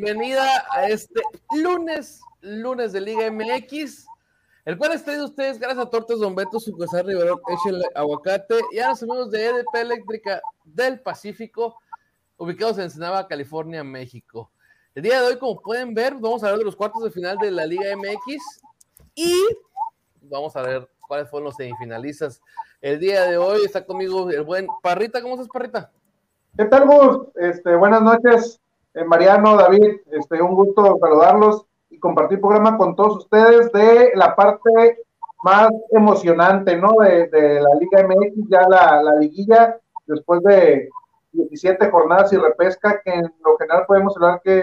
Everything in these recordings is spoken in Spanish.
Bienvenida a este lunes, lunes de Liga MX, el cual es traído ustedes gracias a Tortas Don Beto, su Cosar Rivero, Echel Aguacate y a los amigos de EDP Eléctrica del Pacífico, ubicados en Ensenada, California, México. El día de hoy, como pueden ver, vamos a de los cuartos de final de la Liga MX y vamos a ver cuáles fueron los semifinalistas. El día de hoy está conmigo el buen Parrita. ¿Cómo estás, Parrita? ¿Qué tal, Gus? Este, buenas noches, Mariano, David, este, un gusto saludarlos y compartir programa con todos ustedes de la parte más emocionante, ¿no? De, la Liga MX, ya la, la, liguilla, después de 17 jornadas y repesca, que en lo general podemos hablar que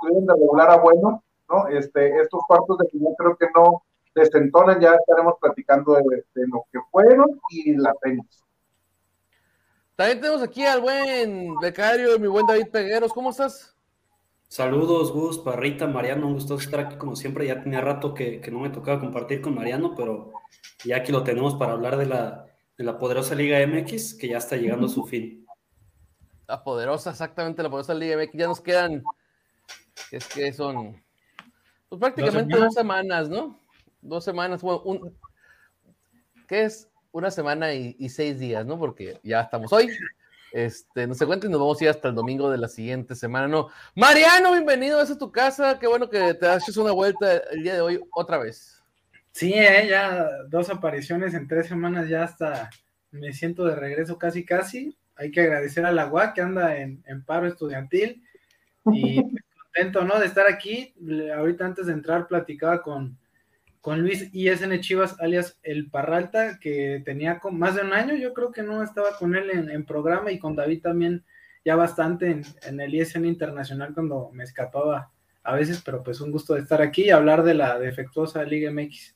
tuvieron de regular a bueno, ¿no? Este, estos cuartos de final creo que no desentonan, ya estaremos platicando de, de lo que fueron y la tenis. También tenemos aquí al buen becario, mi buen David Pegueros. ¿Cómo estás? Saludos, Gus, Parrita, Mariano. Un gusto estar aquí como siempre. Ya tenía rato que, que, no me tocaba compartir con Mariano, pero ya aquí lo tenemos para hablar de la, de la poderosa Liga MX, que ya está llegando a su fin. La poderosa, exactamente, la poderosa Liga MX. Ya nos quedan, es que son pues prácticamente dos semanas, ¿no? Dos semanas. Bueno, un, ¿qué es? Una semana y, y, seis días, ¿no? Porque ya estamos hoy. Este, no se cuenten, nos vamos a ir hasta el domingo de la siguiente semana, ¿no? Mariano, bienvenido a tu casa. Qué bueno que te haces una vuelta el día de hoy otra vez. Sí, eh, ya dos apariciones en tres semanas, ya hasta me siento de regreso casi, casi. Hay que agradecer a la UAC que anda en, en paro estudiantil y contento, ¿no? De estar aquí. Ahorita antes de entrar platicaba con, con Luis ISN Chivas, alias El Parralta, que tenía con más de un año, yo creo que no estaba con él en, en programa, y con David también ya bastante en, en, el ISN Internacional cuando me escapaba a veces, pero pues un gusto de estar aquí y hablar de la defectuosa Liga MX.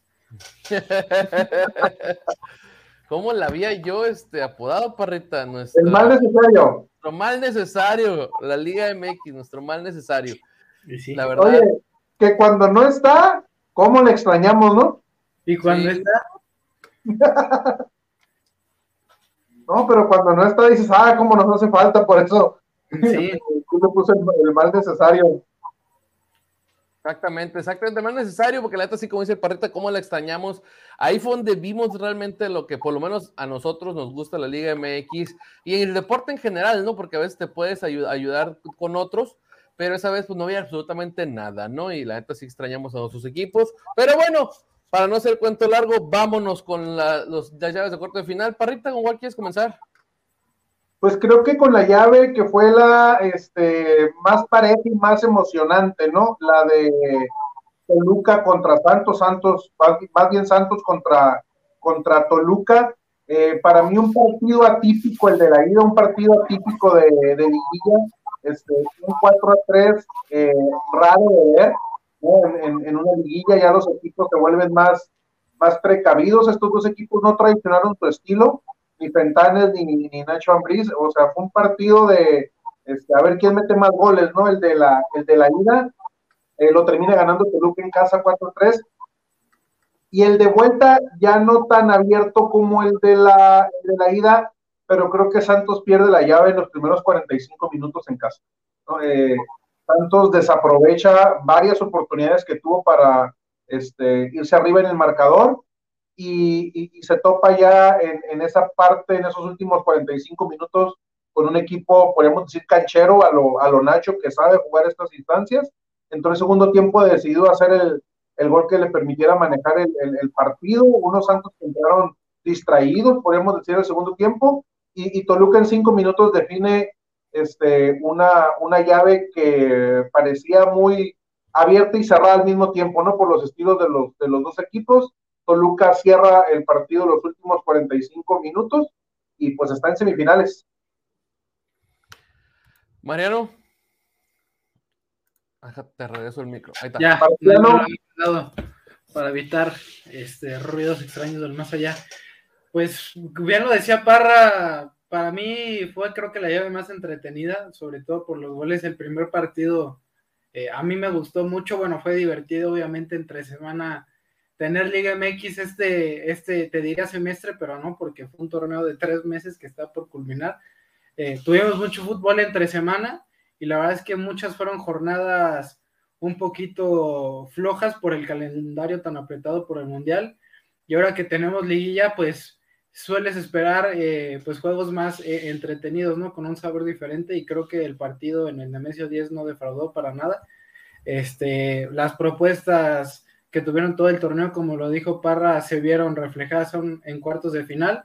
¿Cómo la había yo este, apodado, Parrita? Nuestro, el mal necesario. Nuestro mal necesario, la Liga MX, nuestro mal necesario. Sí. La verdad. Oye, que cuando no está, ¿Cómo le extrañamos, no? ¿Y cuando sí. está? no, pero cuando no está dices, ah, cómo nos hace falta, por eso sí. tú le puse el, el, mal necesario. Exactamente, exactamente, mal necesario, porque la neta, así como dice el Parrita, cómo la extrañamos. Ahí fue donde vimos realmente lo que por lo menos a nosotros nos gusta la Liga MX y en el deporte en general, ¿no? Porque a veces te puedes ayudar con otros, pero esa vez pues no había absolutamente nada, ¿no? Y la neta sí extrañamos a nuestros equipos, pero bueno, para no hacer cuento largo, vámonos con los, las llaves de corte de final. Parrita, ¿con cuál quieres comenzar? Pues creo que con la llave que fue la este, más pareja y más emocionante, ¿no? La de Toluca contra Santos, Santos, más bien Santos contra, contra Toluca. Eh, para mí un partido atípico, el de la ida, un partido atípico de, de este, un 4 a 3 eh, raro de ver, en, en, una liguilla ya los equipos se vuelven más, más precavidos, estos dos equipos no traicionaron su estilo, ni Fentanes ni, ni Nacho Ambriz, o sea, fue un partido de este, a ver quién mete más goles, ¿no? El de la, el de la ida, eh, lo termina ganando Toluca en casa 4-3, y el de vuelta ya no tan abierto como el de la, el de la ida, pero creo que Santos pierde la llave en los primeros 45 minutos en casa. Eh, Santos desaprovecha varias oportunidades que tuvo para este, irse arriba en el marcador y, se topa ya en, esa parte, en esos últimos 45 minutos, con un equipo, podemos decir, canchero a lo, a lo Nacho, que sabe jugar estas instancias. Entonces, segundo tiempo decidió hacer el, el gol que le permitiera manejar el, el, partido. Unos Santos que entraron distraídos, podemos decir, el segundo tiempo, y, Toluca en cinco minutos define este, una, una llave que parecía muy abierta y cerrada al mismo tiempo, ¿no? Por los estilos de los, de los dos equipos. Toluca cierra el partido los últimos 45 minutos y pues está en semifinales. Mariano. te regreso el micro. Ahí está. Ya, para evitar este, ruidos extraños del más allá. Pues bien lo decía Parra, para mí fue creo que la llave más entretenida, sobre todo por los goles. El primer partido eh, a mí me gustó mucho, bueno, fue divertido obviamente entre semana tener Liga MX este, este, te diría semestre, pero no, porque fue un torneo de tres meses que está por culminar. Eh, tuvimos mucho fútbol entre semana y la verdad es que muchas fueron jornadas un poquito flojas por el calendario tan apretado por el Mundial. Y ahora que tenemos liguilla, pues sueles esperar eh, pues juegos más eh, entretenidos, ¿no? Con un sabor diferente y creo que el partido en el Nemesio 10 no defraudó para nada. Este, las propuestas que tuvieron todo el torneo, como lo dijo Parra, se vieron reflejadas en cuartos de final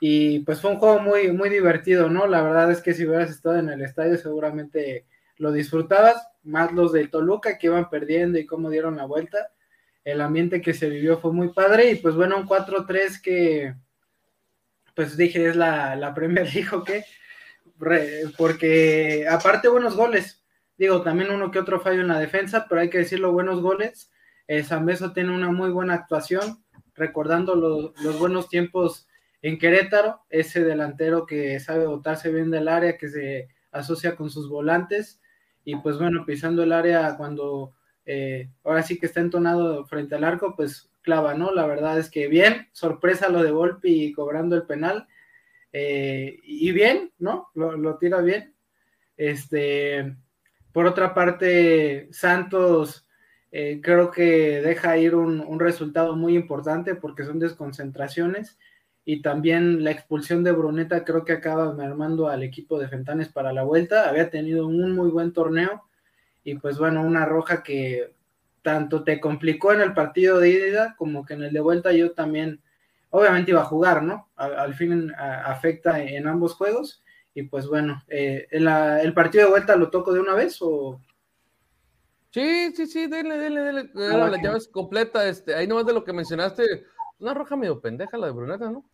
y pues fue un juego muy, muy divertido, ¿no? La verdad es que si hubieras estado en el estadio seguramente lo disfrutabas, más los de Toluca que iban perdiendo y cómo dieron la vuelta. El ambiente que se vivió fue muy padre y pues bueno, un 4-3 que pues dije, es la, la Premier dijo que, porque aparte buenos goles, digo, también uno que otro fallo en la defensa, pero hay que decirlo, buenos goles. Eh, Beso tiene una muy buena actuación, recordando los buenos tiempos en Querétaro, ese delantero que sabe botarse bien del área, que se asocia con sus volantes, y pues bueno, pisando el área cuando eh, ahora sí que está entonado frente al arco, pues clava, ¿no? La verdad es que bien, sorpresa lo de Volpi cobrando el penal. Eh, y bien, ¿no? Lo, tira bien. Este, por otra parte, Santos eh, creo que deja ir un, resultado muy importante porque son desconcentraciones y también la expulsión de Bruneta creo que acaba mermando al equipo de Fentanes para la vuelta. Había tenido un muy buen torneo y pues bueno, una roja que tanto te complicó en el partido de ida como que en el de vuelta yo también, obviamente iba a jugar, ¿no? Al, fin afecta en ambos juegos y pues bueno, eh, ¿el partido de vuelta lo toco de una vez o...? Sí, sí, sí, dele, dele, dele. Ah, la llave es completa, este, ahí nomás de lo que mencionaste, una roja medio pendeja la de Bruneta, ¿no?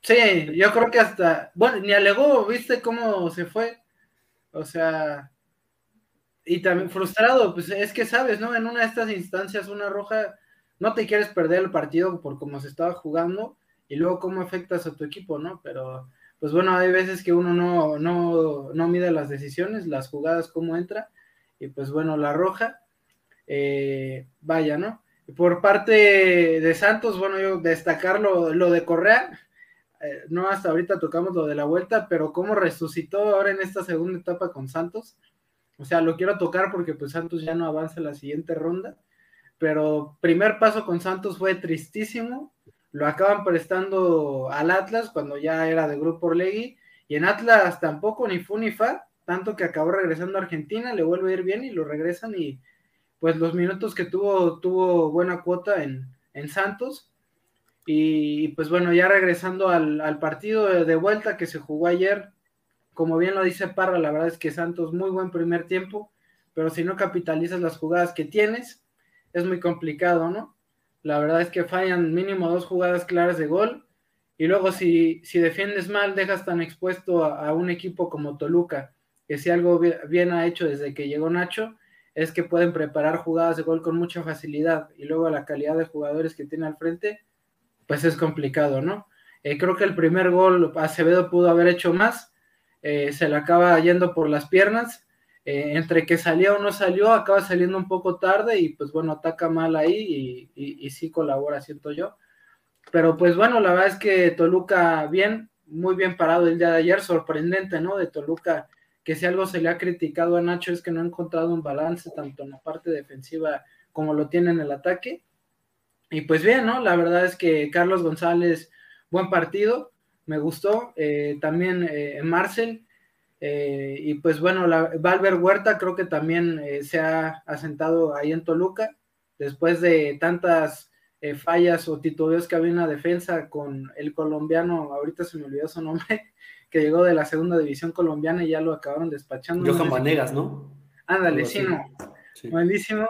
Sí, yo creo que hasta, bueno, ni alegó, ¿viste cómo se fue? O sea, y también frustrado, pues es que sabes, ¿no? En una de estas instancias, una roja, no te quieres perder el partido por cómo se estaba jugando y luego cómo afectas a tu equipo, ¿no? Pero, pues bueno, hay veces que uno no, no, no mide las decisiones, las jugadas, cómo entra, y pues bueno, la roja, eh, vaya, ¿no? Por parte de Santos, bueno, yo destacar lo, de Correa, eh, no hasta ahorita tocamos lo de la vuelta, pero cómo resucitó ahora en esta segunda etapa con Santos o sea, lo quiero tocar porque pues Santos ya no avanza la siguiente ronda. Pero primer paso con Santos fue tristísimo. Lo acaban prestando al Atlas cuando ya era de Grupo Orlegui. Y en Atlas tampoco ni fu ni fa. Tanto que acabó regresando a Argentina, le vuelve a ir bien y lo regresan. Y pues los minutos que tuvo, tuvo buena cuota en, en Santos. Y pues bueno, ya regresando al, al partido de vuelta que se jugó ayer, como bien lo dice Parra, la verdad es que Santos muy buen primer tiempo, pero si no capitalizas las jugadas que tienes, es muy complicado, ¿no? La verdad es que fallan mínimo dos jugadas claras de gol y luego si, si defiendes mal, dejas tan expuesto a, un equipo como Toluca, que si algo bien, ha hecho desde que llegó Nacho, es que pueden preparar jugadas de gol con mucha facilidad y luego la calidad de jugadores que tiene al frente, pues es complicado, ¿no? Eh, creo que el primer gol Acevedo pudo haber hecho más, eh, se le acaba yendo por las piernas. Eh, entre que salió o no salió, acaba saliendo un poco tarde y pues bueno, ataca mal ahí y, sí colabora, siento yo. Pero pues bueno, la verdad es que Toluca bien, muy bien parado el día de ayer, sorprendente, ¿no? De Toluca, que si algo se le ha criticado a Nacho es que no ha encontrado un balance tanto en la parte defensiva como lo tiene en el ataque. Y pues bien, ¿no? La verdad es que Carlos González, buen partido, me gustó. Eh, también eh, Marcel. Eh, y pues bueno, la, Valver Huerta creo que también se ha asentado ahí en Toluca, después de tantas fallas o titubeos que había en la defensa con el colombiano, ahorita se me olvidó su nombre, que llegó de la segunda división colombiana y ya lo acabaron despachando. Johan Vanegas, ¿no? Ándale, sí, no. Buenísimo.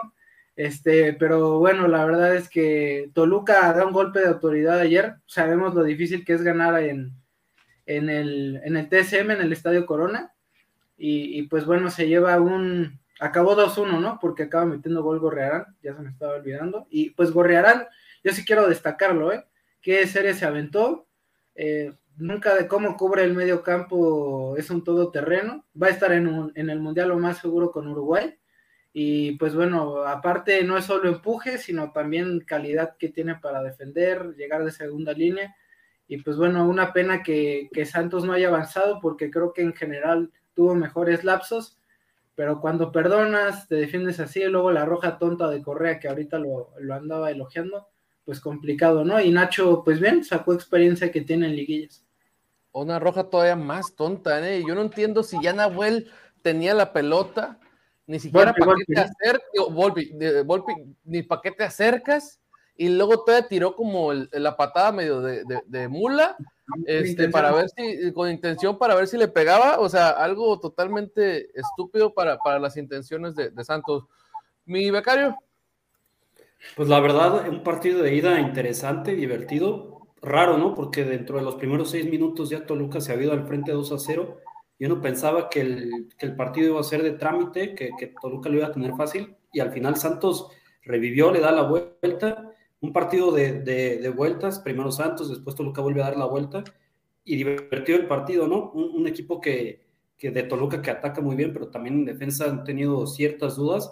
Este, pero bueno, la verdad es que Toluca da un golpe de autoridad ayer. Sabemos lo difícil que es ganar en, en, el, en el TSM, en el Estadio Corona. Y, pues bueno, se lleva un. Acabó 2-1, ¿no? Porque acaba metiendo gol Gorrearán, ya se me estaba olvidando. Y pues Gorrearán, yo sí quiero destacarlo, ¿eh? Qué serie se aventó. Eh, nunca de cómo cubre el medio campo es un todoterreno. Va a estar en, en el Mundial lo más seguro con Uruguay y pues bueno, aparte no es solo empuje, sino también calidad que tiene para defender, llegar de segunda línea. Y pues bueno, una pena que, Santos no haya avanzado porque creo que en general tuvo mejores lapsos, pero cuando perdonas, te defiendes así, y luego la roja tonta de Correa que ahorita lo, lo andaba elogiando, pues complicado, ¿no? Y Nacho, pues bien, sacó experiencia que tiene en liguillas. Una roja todavía más tonta, ¿eh? Yo no entiendo si ya Nahuel tenía la pelota ni siquiera para qué te acercas, ni para qué te acercas, y luego todavía tiró como la patada medio de, mula, este, para ver si, con intención para ver si le pegaba, o sea, algo totalmente estúpido para, para las intenciones de, Santos. Mi becario. Pues la verdad, un partido de ida interesante, divertido, raro, ¿no? Porque dentro de los primeros seis minutos ya Toluca se ha ido al frente 2 a 0 yo no pensaba que el, partido iba a ser de trámite, que, que, Toluca lo iba a tener fácil, y al final Santos revivió, le da la vuelta, un partido de, de, vueltas, primero Santos, después Toluca vuelve a dar la vuelta, y divertido el partido, ¿no? Un, equipo que, que, de Toluca que ataca muy bien, pero también en defensa han tenido ciertas dudas,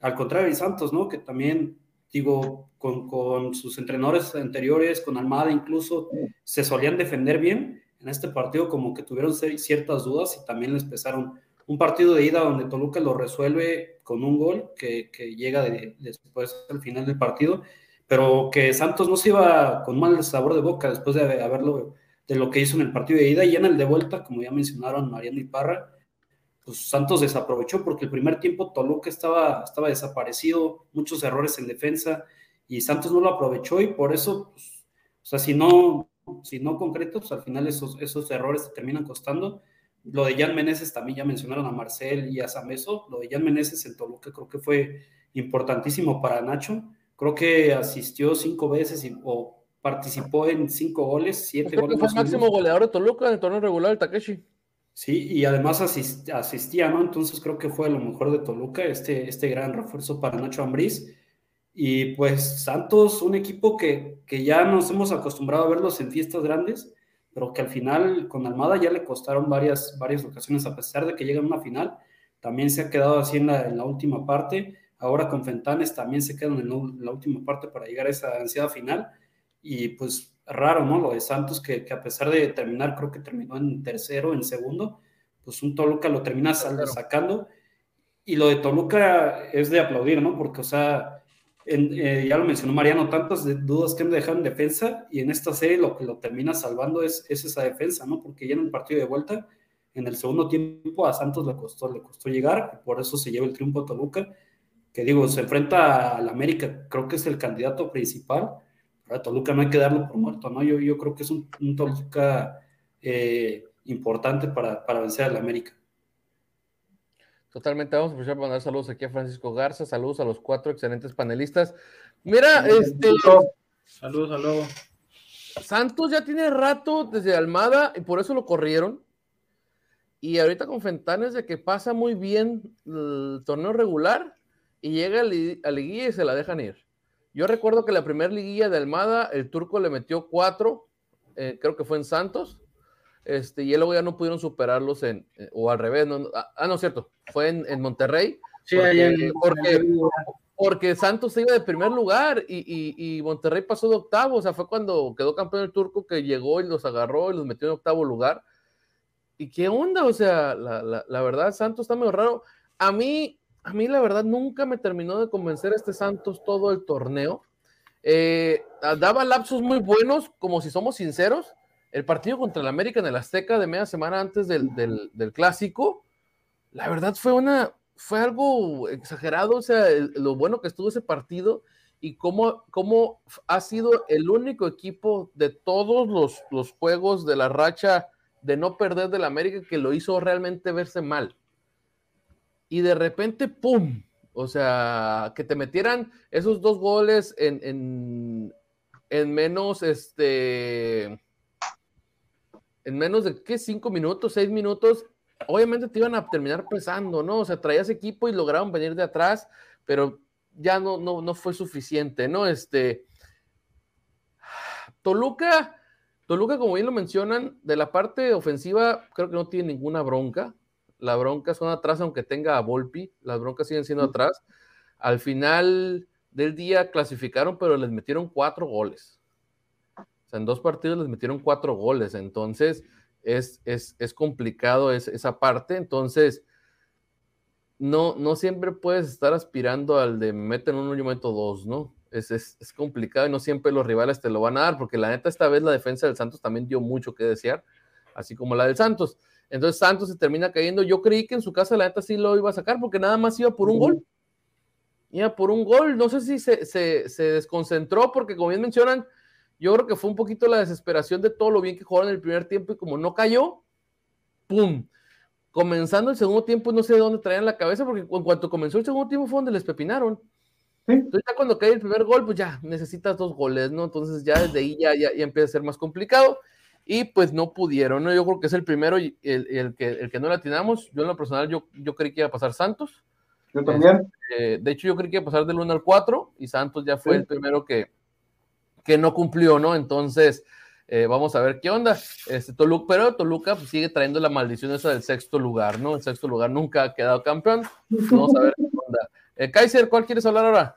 al contrario de Santos, ¿no? Que también, digo, con, con sus entrenadores anteriores, con Almada incluso, se solían defender bien, en este partido como que tuvieron ciertas dudas y también les pesaron. Un partido de ida donde Toluca lo resuelve con un gol que, llega después al final del partido, pero que Santos no se iba con mal sabor de boca después de haberlo de lo que hizo en el partido de ida y en el de vuelta, como ya mencionaron Mariano y Parra, pues Santos desaprovechó porque el primer tiempo Toluca estaba, estaba desaparecido, muchos errores en defensa y Santos no lo aprovechó y por eso, pues, o sea, si no, si no concretos, al final esos, esos errores te terminan costando. Lo de Jan Meneses también ya mencionaron a Marcel y a Sameso. Lo de Jan Meneses en Toluca creo que fue importantísimo para Nacho. Creo que asistió cinco veces y, o participó en cinco goles, siete goles. Fue el máximo goleador de Toluca en el torneo regular, el Takeshi. Sí, y además asistía, ¿no? Entonces creo que fue lo mejor de Toluca, este, este gran refuerzo para Nacho Ambriz. Y pues Santos, un equipo que, que, ya nos hemos acostumbrado a verlos en fiestas grandes, pero que al final con Almada ya le costaron varias, varias ocasiones, a pesar de que llega a una final, también se ha quedado así en la, última parte. Ahora con Fentanes también se quedan en la, última parte para llegar a esa ansiada final. Y pues raro, ¿no? Lo de Santos, que, que, a pesar de terminar, creo que terminó en tercero, en segundo, pues un Toluca lo termina sacando. Y lo de Toluca es de aplaudir, ¿no? Porque, o sea, eh, ya lo mencionó Mariano, tantas dudas que han dejado en defensa y en esta serie lo que lo termina salvando es, esa defensa, ¿no? Porque ya en el partido de vuelta, en el segundo tiempo a Santos le costó, le costó llegar, por eso se lleva el triunfo a Toluca, que digo, se enfrenta al América, creo que es el candidato principal, a Toluca no hay que darlo por muerto, ¿no? Yo, yo creo que es un, Toluca eh, importante para, para vencer al América. Totalmente, vamos a empezar a mandar saludos aquí a Francisco Garza, saludos a los cuatro excelentes panelistas. Mira, este. Saludos, saludos. Santos ya tiene rato desde Almada y por eso lo corrieron. Y ahorita con Fentanes de que pasa muy bien el torneo regular y llega a la liguilla y se la dejan ir. Yo recuerdo que la primera liguilla de Almada, el turco le metió cuatro, eh, creo que fue en Santos, este, y luego ya no pudieron superarlos en, eh, o al revés, no, ah, ah, no, cierto, fue en, Monterrey. Sí, porque, porque, porque Santos se iba de primer lugar y, y, Monterrey pasó de octavo, o sea, fue cuando quedó campeón el turco que llegó y los agarró y los metió en octavo lugar. ¿Y qué onda? O sea, la, la, la verdad, Santos está medio raro. A mí, a mí la verdad nunca me terminó de convencer este Santos todo el torneo. Eh, daba lapsos muy buenos, como si somos sinceros. El partido contra el América en el Azteca de media semana antes del, del, clásico, la verdad fue una, fue algo exagerado, o sea, lo bueno que estuvo ese partido y cómo, cómo, ha sido el único equipo de todos los, los juegos de la racha de no perder del América que lo hizo realmente verse mal y de repente, ¡pum! O sea, que te metieran esos dos goles en, en, menos, este, en menos de, ¿qué? Cinco minutos, seis minutos, obviamente te iban a terminar pesando, ¿no? O sea, traías equipo y lograron venir de atrás, pero ya no, no, no fue suficiente, ¿no? Este, Toluca, Toluca, como bien lo mencionan, de la parte ofensiva, creo que no tiene ninguna bronca la bronca son atrás, aunque tenga a Volpi, las broncas siguen siendo atrás. Al final del día clasificaron, pero les metieron cuatro goles. Sea, en dos partidos les metieron cuatro goles, entonces es, es, complicado esa parte. Entonces, no, no siempre puedes estar aspirando al de meten uno y meto dos, ¿no? Es, es, es, complicado y no siempre los rivales te lo van a dar, porque la neta, esta vez la defensa del Santos también dio mucho que desear, así como la del Santos. Entonces Santos se termina cayendo. Yo creí que en su casa la neta sí lo iba a sacar porque nada más iba por un gol. Iba por un gol. No sé si se, desconcentró porque como bien mencionan, yo creo que fue un poquito la desesperación de todo lo bien que jugaron en el primer tiempo y como no cayó, ¡pum! Comenzando el segundo tiempo, no sé de dónde traían la cabeza porque en cuanto comenzó el segundo tiempo fue donde les pepinaron. Entonces ya cuando cae el primer gol, pues ya necesitas dos goles, ¿no? Entonces ya desde ahí ya, ya empieza a ser más complicado y pues no pudieron, ¿no? Yo creo que es el primero y el, que, el que no la atinamos. Yo en lo personal, yo, yo creí que iba a pasar Santos. Yo también. Este, de hecho, yo creí que iba a pasar del 1 al 4 y Santos ya fue el primero que, que no cumplió, ¿no? Entonces, eh, vamos a ver qué onda. Este, Toluca, pero Toluca pues, sigue trayendo la maldición esa del sexto lugar, ¿no? El sexto lugar nunca ha quedado campeón. Vamos a ver qué onda. Eh, Kaiser, ¿cuál quieres hablar ahora?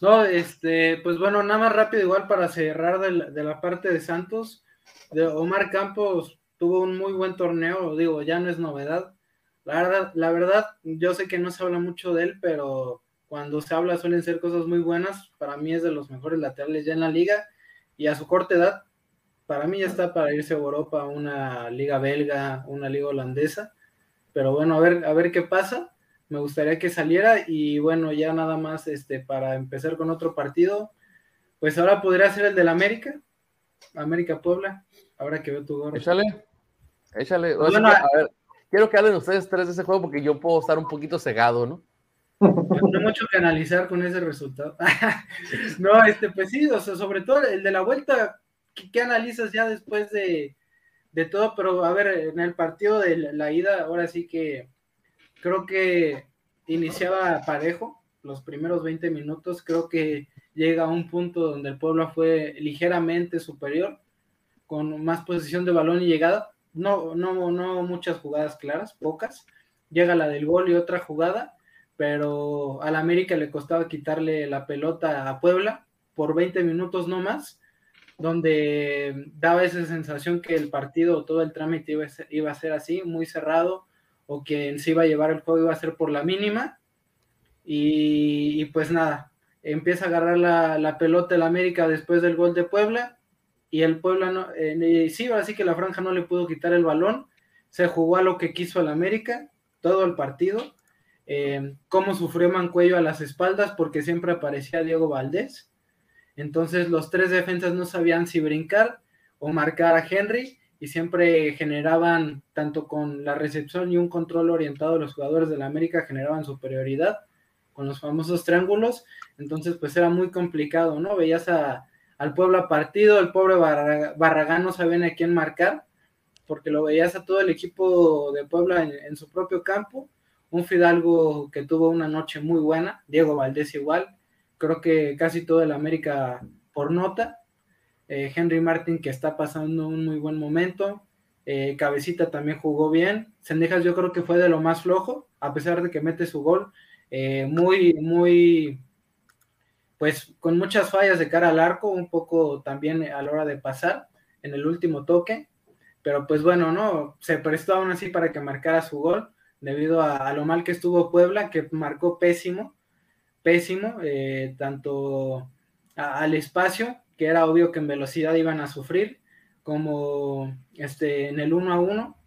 No, este, pues bueno, nada más rápido, igual para cerrar de la, parte de Santos. De Omar Campos tuvo un muy buen torneo, digo, ya no es novedad. La verdad, la verdad, yo sé que no se habla mucho de él, pero cuando se habla suelen ser cosas muy buenas. Para mí es de los mejores laterales ya en la liga y a su corta edad, para mí ya está para irse a Europa, a una liga belga, una liga holandesa. Pero bueno, a ver, a ver qué pasa me gustaría que saliera y bueno, ya nada más este para empezar con otro partido, pues ahora podría ser el del América, América Puebla, ahora que veo tu gorro. Échale, échale. Pues quiero que hablen ustedes tres de ese juego porque yo puedo estar un poquito cegado, ¿no? No mucho que analizar con ese resultado. no, este, pues sí, o sea, sobre todo el de la vuelta, ¿qué, analizas ya después de, de todo? Pero a ver, en el partido de la ida, ahora sí que Creo que iniciaba parejo los primeros 20 minutos. Creo que llega a un punto donde el Puebla fue ligeramente superior, con más posición de balón y llegada. No, no, no muchas jugadas claras, pocas. Llega la del gol y otra jugada, pero al América le costaba quitarle la pelota a Puebla por 20 minutos no más, donde daba esa sensación que el partido, todo el trámite iba a ser, así, muy cerrado, o quien se iba a llevar el juego iba a ser por la mínima. Y, pues nada, empieza a agarrar la, pelota el América después del gol de Puebla. Y el Puebla no, eh, sí, así que la franja no le pudo quitar el balón. Se jugó a lo que quiso el América, todo el partido. Eh, cómo sufrió Mancuello a las espaldas porque siempre aparecía Diego Valdés. Entonces los tres defensas no sabían si brincar o marcar a Henry y siempre generaban, tanto con la recepción y un control orientado los jugadores de la América, generaban superioridad con los famosos triángulos, entonces pues era muy complicado, ¿no? Veías a, al Puebla partido, el pobre Barragán no sabía a quién marcar, porque lo veías a todo el equipo de Puebla en su propio campo, un Fidalgo que tuvo una noche muy buena, Diego Valdés igual, creo que casi todo el América por nota, eh, Henry Martin que está pasando un muy buen momento, eh, Cabecita también jugó bien, Sendejas yo creo que fue de lo más flojo, a pesar de que mete su gol, eh, muy, muy, pues con muchas fallas de cara al arco, un poco también a la hora de pasar en el último toque, pero pues bueno, no, se prestó aún así para que marcara su gol debido a, lo mal que estuvo Puebla, que marcó pésimo, pésimo, eh, tanto al espacio, que era obvio que en velocidad iban a sufrir, como este, en el 1 a 1.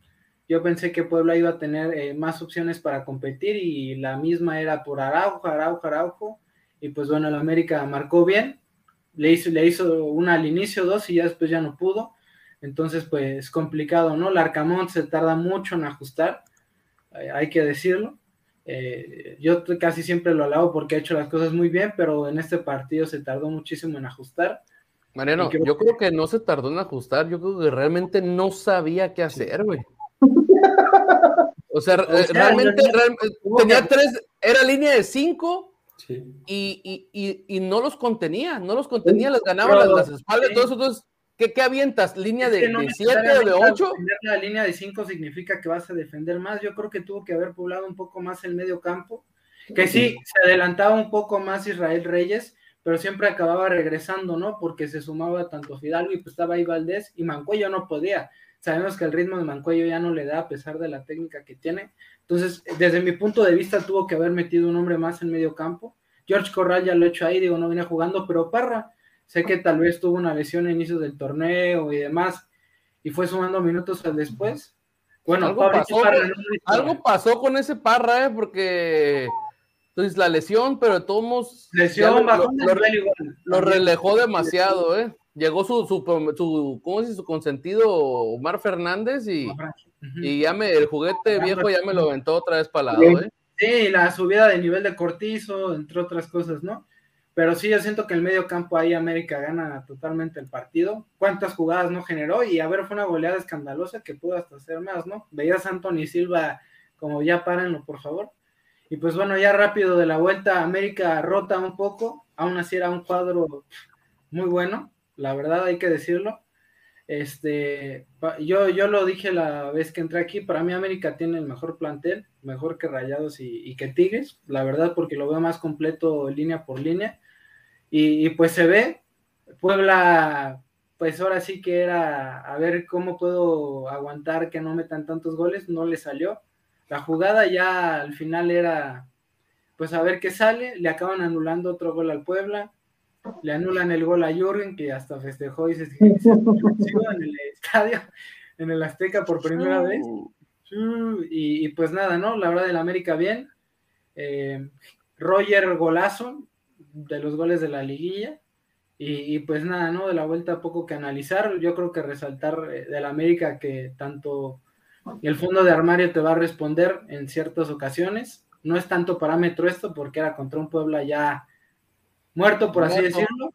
Yo pensé que Puebla iba a tener eh, más opciones para competir y la misma era por Araujo, Araujo, Araujo. Y pues bueno, el América marcó bien, le hizo, le hizo una al inicio, dos y ya después ya no pudo. Entonces, pues complicado, ¿no? El Arcamón se tarda mucho en ajustar, hay que decirlo. Eh, yo casi siempre lo alabo porque ha hecho las cosas muy bien, pero en este partido se tardó muchísimo en ajustar. Mariano, yo creo que no se tardó en ajustar, yo creo que realmente no sabía qué hacer, güey. O sea, realmente, tenía tres, era línea de cinco y, no los contenía, no los contenía, les ganaba las, espaldas, todo eso, entonces ¿Qué, ¿Qué, avientas? ¿Línea de 7 o de 8? La línea de 5 significa que vas a defender más. Yo creo que tuvo que haber poblado un poco más el medio campo. Que sí, se adelantaba un poco más Israel Reyes, pero siempre acababa regresando, ¿no? Porque se sumaba tanto Fidalgo y pues estaba ahí Valdés y Mancuello no podía. Sabemos que el ritmo de Mancuello ya no le da a pesar de la técnica que tiene. Entonces, desde mi punto de vista, tuvo que haber metido un hombre más en medio campo. George Corral ya lo he hecho ahí, digo, no viene jugando, pero Parra Sé que tal vez tuvo una lesión a inicios del torneo y demás, y fue sumando minutos después. Bueno, algo, pasó, algo pasó con ese Parra, ¿eh? porque entonces la lesión, pero de todos modos lesión, lo, lo, relejó demasiado, ¿eh? Llegó su, su, su, ¿cómo Su consentido Omar Fernández y, y ya me, el juguete viejo ya me lo aventó otra vez para lado, ¿eh? Sí, la subida de nivel de cortizo, entre otras cosas, ¿no? Pero sí, yo siento que el medio campo ahí América gana totalmente el partido. ¿Cuántas jugadas no generó? Y a ver, fue una goleada escandalosa que pudo hasta hacer más, ¿no? Veías a Anthony Silva como ya párenlo, por favor. Y pues bueno, ya rápido de la vuelta, América rota un poco. Aún así era un cuadro muy bueno, la verdad hay que decirlo. Este, yo, yo lo dije la vez que entré aquí, para mí América tiene el mejor plantel, mejor que Rayados y, y que Tigres, la verdad porque lo veo más completo línea por línea y, pues se ve, Puebla, pues ahora sí que era a ver cómo puedo aguantar que no metan tantos goles, no le salió. La jugada ya al final era, pues a ver qué sale, le acaban anulando otro gol al Puebla, le anulan el gol a Jürgen, que hasta festejó y se, en el estadio, en el Azteca por primera vez. Y, pues nada, ¿no? La verdad del América bien. Eh, Roger Golazo, de los goles de la liguilla. Y, pues nada, ¿no? De la vuelta poco que analizar. Yo creo que resaltar eh, de la América que tanto el fondo de armario te va a responder en ciertas ocasiones. No es tanto parámetro esto porque era contra un Puebla ya muerto, por así decirlo.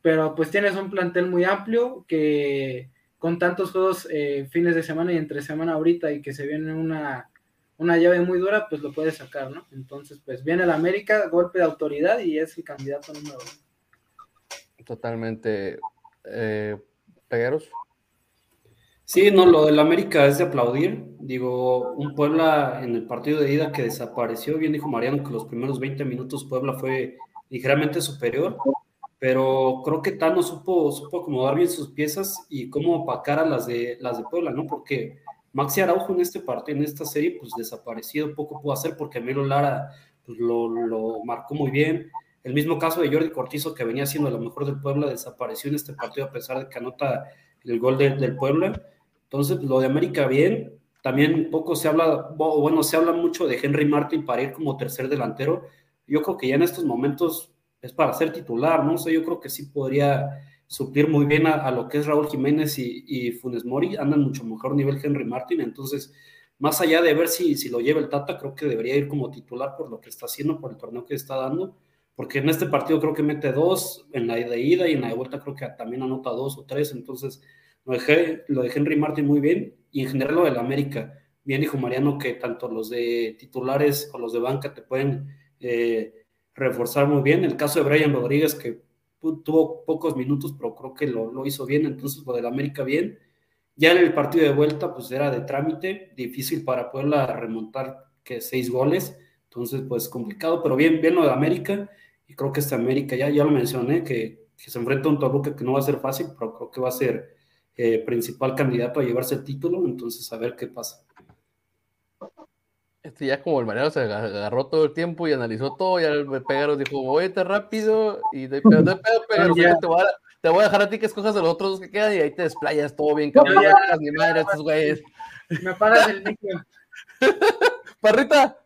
Pero pues tienes un plantel muy amplio que con tantos juegos eh, fines de semana y entre semana ahorita y que se viene una una llave muy dura, pues lo puede sacar, ¿no? Entonces, pues viene el América, golpe de autoridad y es el candidato número uno. Totalmente. Eh, ¿Pegueros? Sí, no, lo del América es de aplaudir. Digo, un Puebla en el partido de ida que desapareció, bien dijo Mariano que los primeros 20 minutos Puebla fue ligeramente superior, pero creo que Tano supo, supo acomodar bien sus piezas y cómo opacar a las de, las de Puebla, ¿no? Porque Maxi Araujo en este partido, en esta serie, pues desaparecido, poco pudo hacer porque Melo Lara pues, lo, marcó muy bien. El mismo caso de Jordi Cortizo, que venía siendo lo mejor del Puebla, desapareció en este partido a pesar de que anota el gol del Puebla. Entonces, lo de América bien. También poco se habla, bueno, se habla mucho de Henry Martin para ir como tercer delantero. Yo creo que ya en estos momentos es para ser titular, ¿no? sé, yo creo que sí podría suplir muy bien a, lo que es Raúl Jiménez y, Funes Mori, andan mucho mejor nivel Henry Martin, entonces, más allá de ver si, si lo lleva el Tata, creo que debería ir como titular por lo que está haciendo, por el torneo que está dando, porque en este partido creo que mete dos, en la de ida y en la de vuelta creo que también anota dos o tres, entonces lo dejé, lo de Henry Martin muy bien, y en general lo del América, bien dijo Mariano que tanto los de titulares o los de banca te pueden eh, reforzar muy bien, el caso de Brian Rodríguez que tuvo pocos minutos, pero creo que lo, hizo bien, entonces lo del América bien. Ya en el partido de vuelta, pues era de trámite, difícil para poderla remontar que seis goles. Entonces, pues complicado, pero bien, bien lo de América. Y creo que esta América, ya, ya lo mencioné, que, que se enfrenta a un Toluca que no va a ser fácil, pero creo que va a ser eh, principal candidato a llevarse el título. Entonces, a ver qué pasa. Este ya como el Mariano se agarró todo el tiempo y analizó todo, y el Pegaros dijo, voy a rápido, y de pedo, de pedo, Pegaros, te, voy a, te voy a dejar a ti que escojas de los otros dos que quedan, y ahí te desplayas todo bien, cabrón, no, mi madre, estos güeyes. Me paras el micro. Parrita.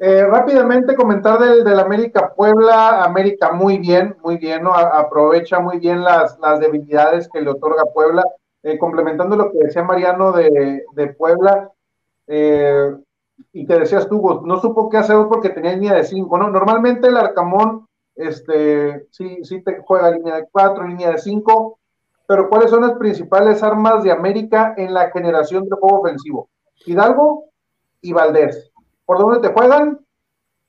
Eh, rápidamente comentar del, del, América Puebla, América muy bien, muy bien, ¿no? A, aprovecha muy bien las, las debilidades que le otorga Puebla, eh, complementando lo que decía Mariano de, de Puebla, eh, y que decías tú, no supo qué hacer porque tenía línea de 5, ¿no? Normalmente el Arcamón, este, sí, sí te juega línea de 4, línea de 5, pero ¿cuáles son las principales armas de América en la generación de juego ofensivo? Hidalgo y Valdés. ¿Por dónde te juegan?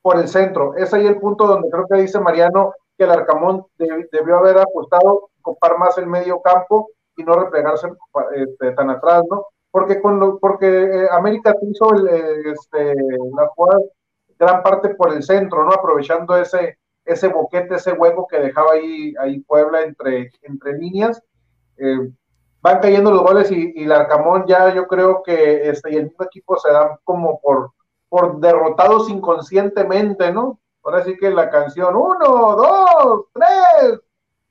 Por el centro. Es ahí el punto donde creo que dice Mariano que el Arcamón debió haber ajustado, copar más el medio campo y no replegarse este, tan atrás, ¿no? Porque con lo, porque eh, América hizo el, eh, este, la jugada gran parte por el centro, ¿no? Aprovechando ese, ese boquete, ese hueco que dejaba ahí, ahí Puebla entre, entre líneas. Eh, van cayendo los goles y, y el ya yo creo que este, y el mismo equipo se dan como por, por derrotados inconscientemente, ¿no? Ahora sí que la canción, uno, dos, tres.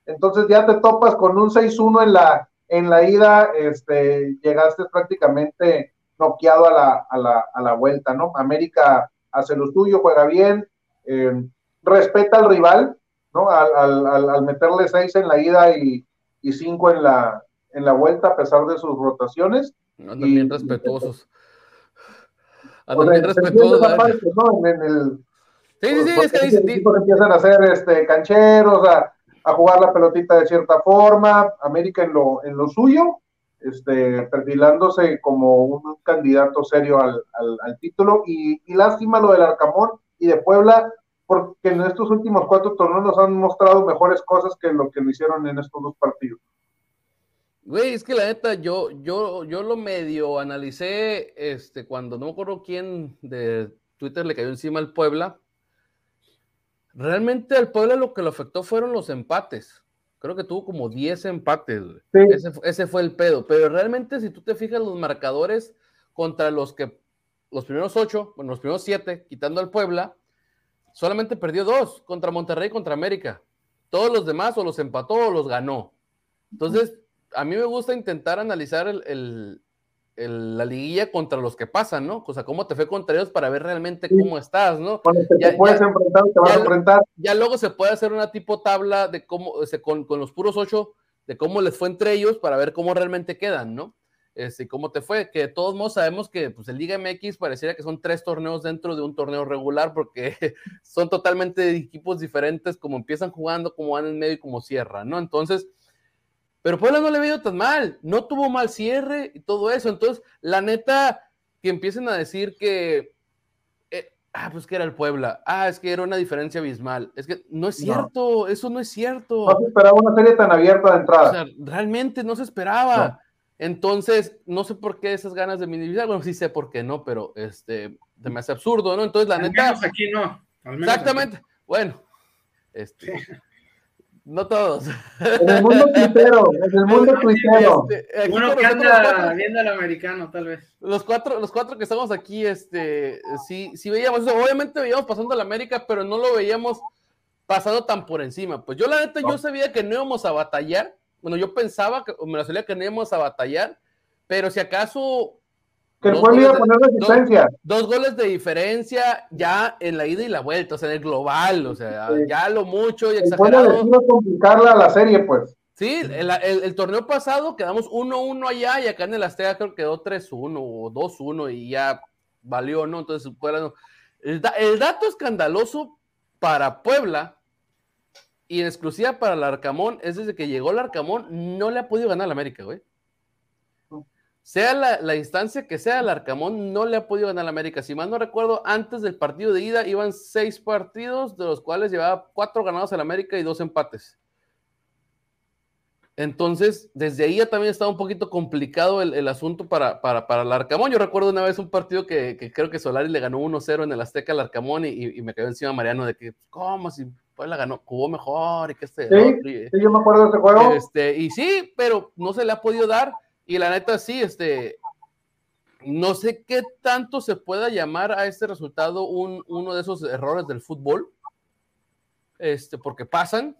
Entonces ya te topas con un 6-1 en la, en la ida este, llegaste prácticamente noqueado a la, a, la, a la vuelta, ¿no? América hace lo suyo, juega bien, eh, respeta al rival, ¿no? Al, al, al, meterle seis en la ida y, y cinco en la, en la vuelta, a pesar de sus rotaciones. No, también y, respetuosos. Andan bien respetuosos. Parte, ¿no? en, el, sí, sí, sí, es que dice, empiezan a ser este, cancheros, a a jugar la pelotita de cierta forma, América en lo, en lo suyo, este, perfilándose como un candidato serio al, al, título, y, y, lástima lo del Arcamón y de Puebla, porque en estos últimos cuatro torneos nos han mostrado mejores cosas que lo que lo hicieron en estos dos partidos. Güey, es que la neta, yo, yo, yo lo medio analicé, este, cuando no me acuerdo quién de Twitter le cayó encima al Puebla, Realmente al Puebla lo que lo afectó fueron los empates. Creo que tuvo como 10 empates. Sí. Ese, ese, fue el pedo. Pero realmente, si tú te fijas los marcadores contra los que los primeros 8, bueno, los primeros 7, quitando al Puebla, solamente perdió dos contra Monterrey y contra América. Todos los demás o los empató o los ganó. Entonces, a mí me gusta intentar analizar el, el, el, la liguilla contra los que pasan, ¿no? O sea, cómo te fue contra ellos para ver realmente sí. cómo estás, ¿no? Cuando te, ya, te puedes ya, enfrentar, te vas ya, a enfrentar. Ya luego se puede hacer una tipo tabla de cómo, o sea, con, con, los puros ocho, de cómo les fue entre ellos para ver cómo realmente quedan, ¿no? Este, cómo te fue, que de todos modos sabemos que pues el Liga MX pareciera que son tres torneos dentro de un torneo regular porque son totalmente equipos diferentes, como empiezan jugando, como van en medio y como cierran, ¿no? Entonces, pero Puebla no le ha ido tan mal, no tuvo mal cierre y todo eso. Entonces, la neta, que empiecen a decir que, eh, ah, pues que era el Puebla, ah, es que era una diferencia abismal. Es que no es cierto, no. eso no es cierto. No se esperaba una serie tan abierta de entrada. O sea, realmente no se esperaba. No. Entonces, no sé por qué esas ganas de minimizar, bueno, sí sé por qué no, pero este, se me hace absurdo, ¿no? Entonces, la Al neta. Menos aquí no. Menos exactamente. Aquí. Bueno, este. No todos. En el mundo tuitero, en el mundo tuitero. Este, Uno que anda viendo al americano, tal vez. Los cuatro, los cuatro que estamos aquí, este, sí, sí veíamos eso. Obviamente veíamos pasando a la América, pero no lo veíamos pasando tan por encima. Pues yo la neta, no. yo sabía que no íbamos a batallar. Bueno, yo pensaba, que, me lo sabía que no íbamos a batallar, pero si acaso que el pueblo iba a poner resistencia. Dos, dos, goles de diferencia ya en la ida y la vuelta, o sea, en el global, o sea, sí. ya lo mucho y exagerado. El complicarla la serie, pues. Sí, el, el, el torneo pasado quedamos 1-1 allá y acá en el Azteca creo que quedó 3-1 o 2-1 y ya valió, ¿no? Entonces, el, el, dato escandaloso para Puebla y en exclusiva para el Arcamón es desde que llegó el Arcamón, no le ha podido ganar al América, güey sea la, la, instancia que sea, el Arcamón no le ha podido ganar a América. Si mal no recuerdo, antes del partido de ida iban seis partidos, de los cuales llevaba cuatro ganados al América y dos empates. Entonces, desde ahí ya también estaba un poquito complicado el, el asunto para, para, para el Arcamón. Yo recuerdo una vez un partido que, que creo que Solari le ganó 1-0 en el Azteca al Arcamón y, y, me cayó encima Mariano de que, ¿cómo? Si la ganó, jugó mejor y que este. Sí, sí, yo me acuerdo de ese juego. Este, y sí, pero no se le ha podido dar. Y la neta, sí, este. No sé qué tanto se pueda llamar a este resultado un, uno de esos errores del fútbol. Este, porque pasan,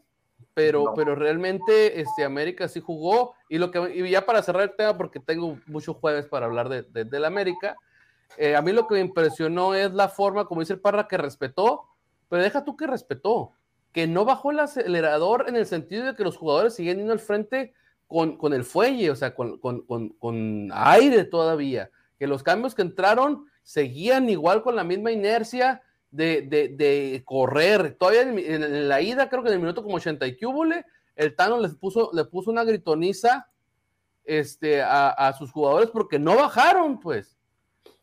pero, pero realmente este, América sí jugó. Y, lo que, y ya para cerrar el tema, porque tengo muchos jueves para hablar de, de, del América, eh, a mí lo que me impresionó es la forma, como dice el Parra, que respetó, pero deja tú que respetó, que no bajó el acelerador en el sentido de que los jugadores siguen yendo al frente con, con el fuelle, o sea, con, con, con, aire todavía, que los cambios que entraron seguían igual con la misma inercia de, de, de correr. Todavía en, la ida, creo que en el minuto como 80 y cúbole, el Tano les puso, le puso una gritoniza este, a, a, sus jugadores porque no bajaron, pues.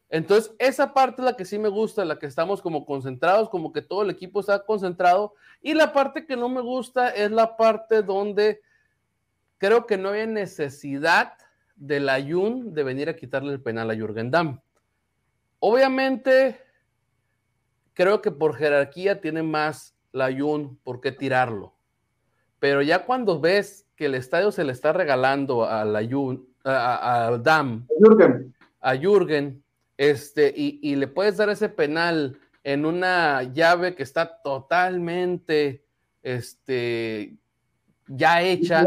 Entonces, esa parte la que sí me gusta, la que estamos como concentrados, como que todo el equipo está concentrado. Y la parte que no me gusta es la parte donde creo que no había necesidad del Ayun de venir a quitarle el penal a Jürgen Damm. Obviamente, creo que por jerarquía tiene más la Ayun por qué tirarlo. Pero ya cuando ves que el estadio se le está regalando a la a, a Dam, a Jürgen, a Jürgen este, y, y, le puedes dar ese penal en una llave que está totalmente este, ya hecha.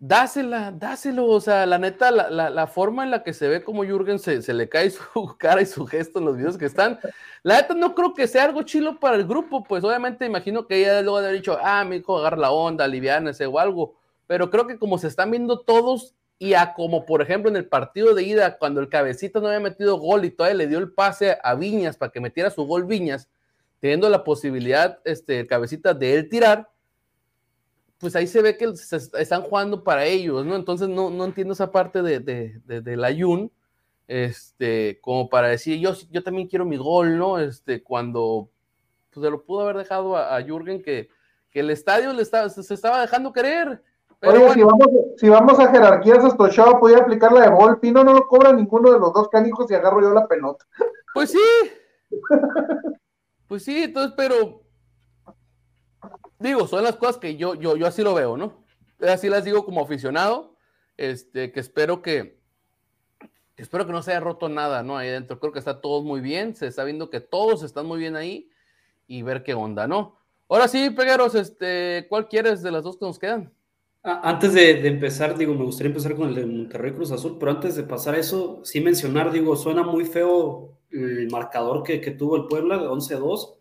Dásela, dáselo, o sea, la neta, la, la, la, forma en la que se ve como Jürgen se, se, le cae su cara y su gesto en los videos que están, la neta no creo que sea algo chilo para el grupo, pues obviamente imagino que ella luego de haber dicho, ah, mi hijo, agarra la onda, aliviánese o algo, pero creo que como se están viendo todos y a como por ejemplo en el partido de ida, cuando el cabecita no había metido gol y todavía le dio el pase a Viñas para que metiera su gol Viñas, teniendo la posibilidad, este, el cabecita de él tirar, pues ahí se ve que se están jugando para ellos, ¿no? Entonces no, no entiendo esa parte de, de, de, de la Jun, este, como para decir, yo, yo también quiero mi gol, ¿no? Este, cuando pues, se lo pudo haber dejado a, a Jürgen que, que el estadio le estaba, se, se estaba dejando querer. Pero Oye, bueno. si, vamos, si vamos a jerarquías, hasta Chava podía aplicar la de Volpi, no, no lo cobra ninguno de los dos canijos y agarro yo la pelota. Pues sí. pues sí, entonces, pero digo, son las cosas que yo, yo, yo así lo veo, ¿no? Así las digo como aficionado, este, que espero que, espero que no se haya roto nada, ¿no? Ahí adentro, creo que está todo muy bien, se está viendo que todos están muy bien ahí y ver qué onda, ¿no? Ahora sí, Pegueros, este, ¿cuál quieres de las dos que nos quedan? Antes de, empezar, digo, me gustaría empezar con el de Monterrey Cruz Azul, pero antes de pasar eso, sí mencionar, digo, suena muy feo el marcador que, que tuvo el Puebla de 11-2,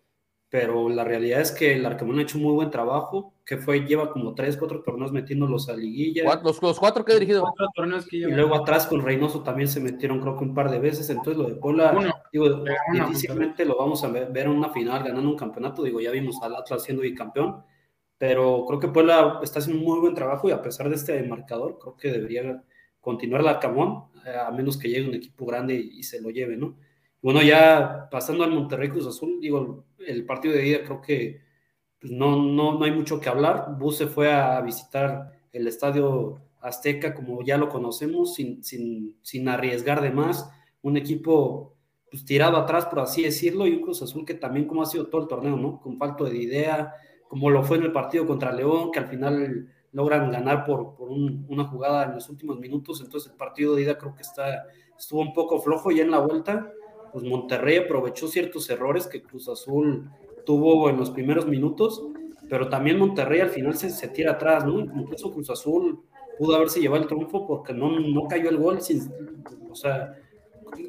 pero la realidad es que el Arcamón ha hecho un muy buen trabajo, que fue, lleva como 3, 4 torneos metiéndolos a liguilla. ¿Cuatro, los, los, cuatro que he dirigido. Cuatro torneos que y luego atrás con Reynoso también se metieron creo que un par de veces, entonces lo de Puebla, uno, digo, difícilmente lo vamos a ver, ver en una final ganando un campeonato, digo, ya vimos al Atlas siendo bicampeón, pero creo que Puebla está haciendo un muy buen trabajo y a pesar de este marcador, creo que debería continuar el Arcamón, a menos que llegue un equipo grande y, y se lo lleve, ¿no? Bueno, ya pasando al Monterrey Cruz Azul, digo, el partido de ida creo que pues no, no, no hay mucho que hablar. Bus se fue a visitar el estadio Azteca, como ya lo conocemos, sin, sin, sin arriesgar de más. Un equipo pues, tirado atrás, por así decirlo, y un Cruz Azul que también, como ha sido todo el torneo, ¿no? Con falta de idea, como lo fue en el partido contra León, que al final logran ganar por, por un, una jugada en los últimos minutos. Entonces, el partido de ida creo que está, estuvo un poco flojo ya en la vuelta pues Monterrey aprovechó ciertos errores que Cruz Azul tuvo en los primeros minutos, pero también Monterrey al final se, se tira atrás, ¿no? Incluso Cruz Azul pudo haberse llevado el triunfo porque no, no cayó el gol, sin, o sea,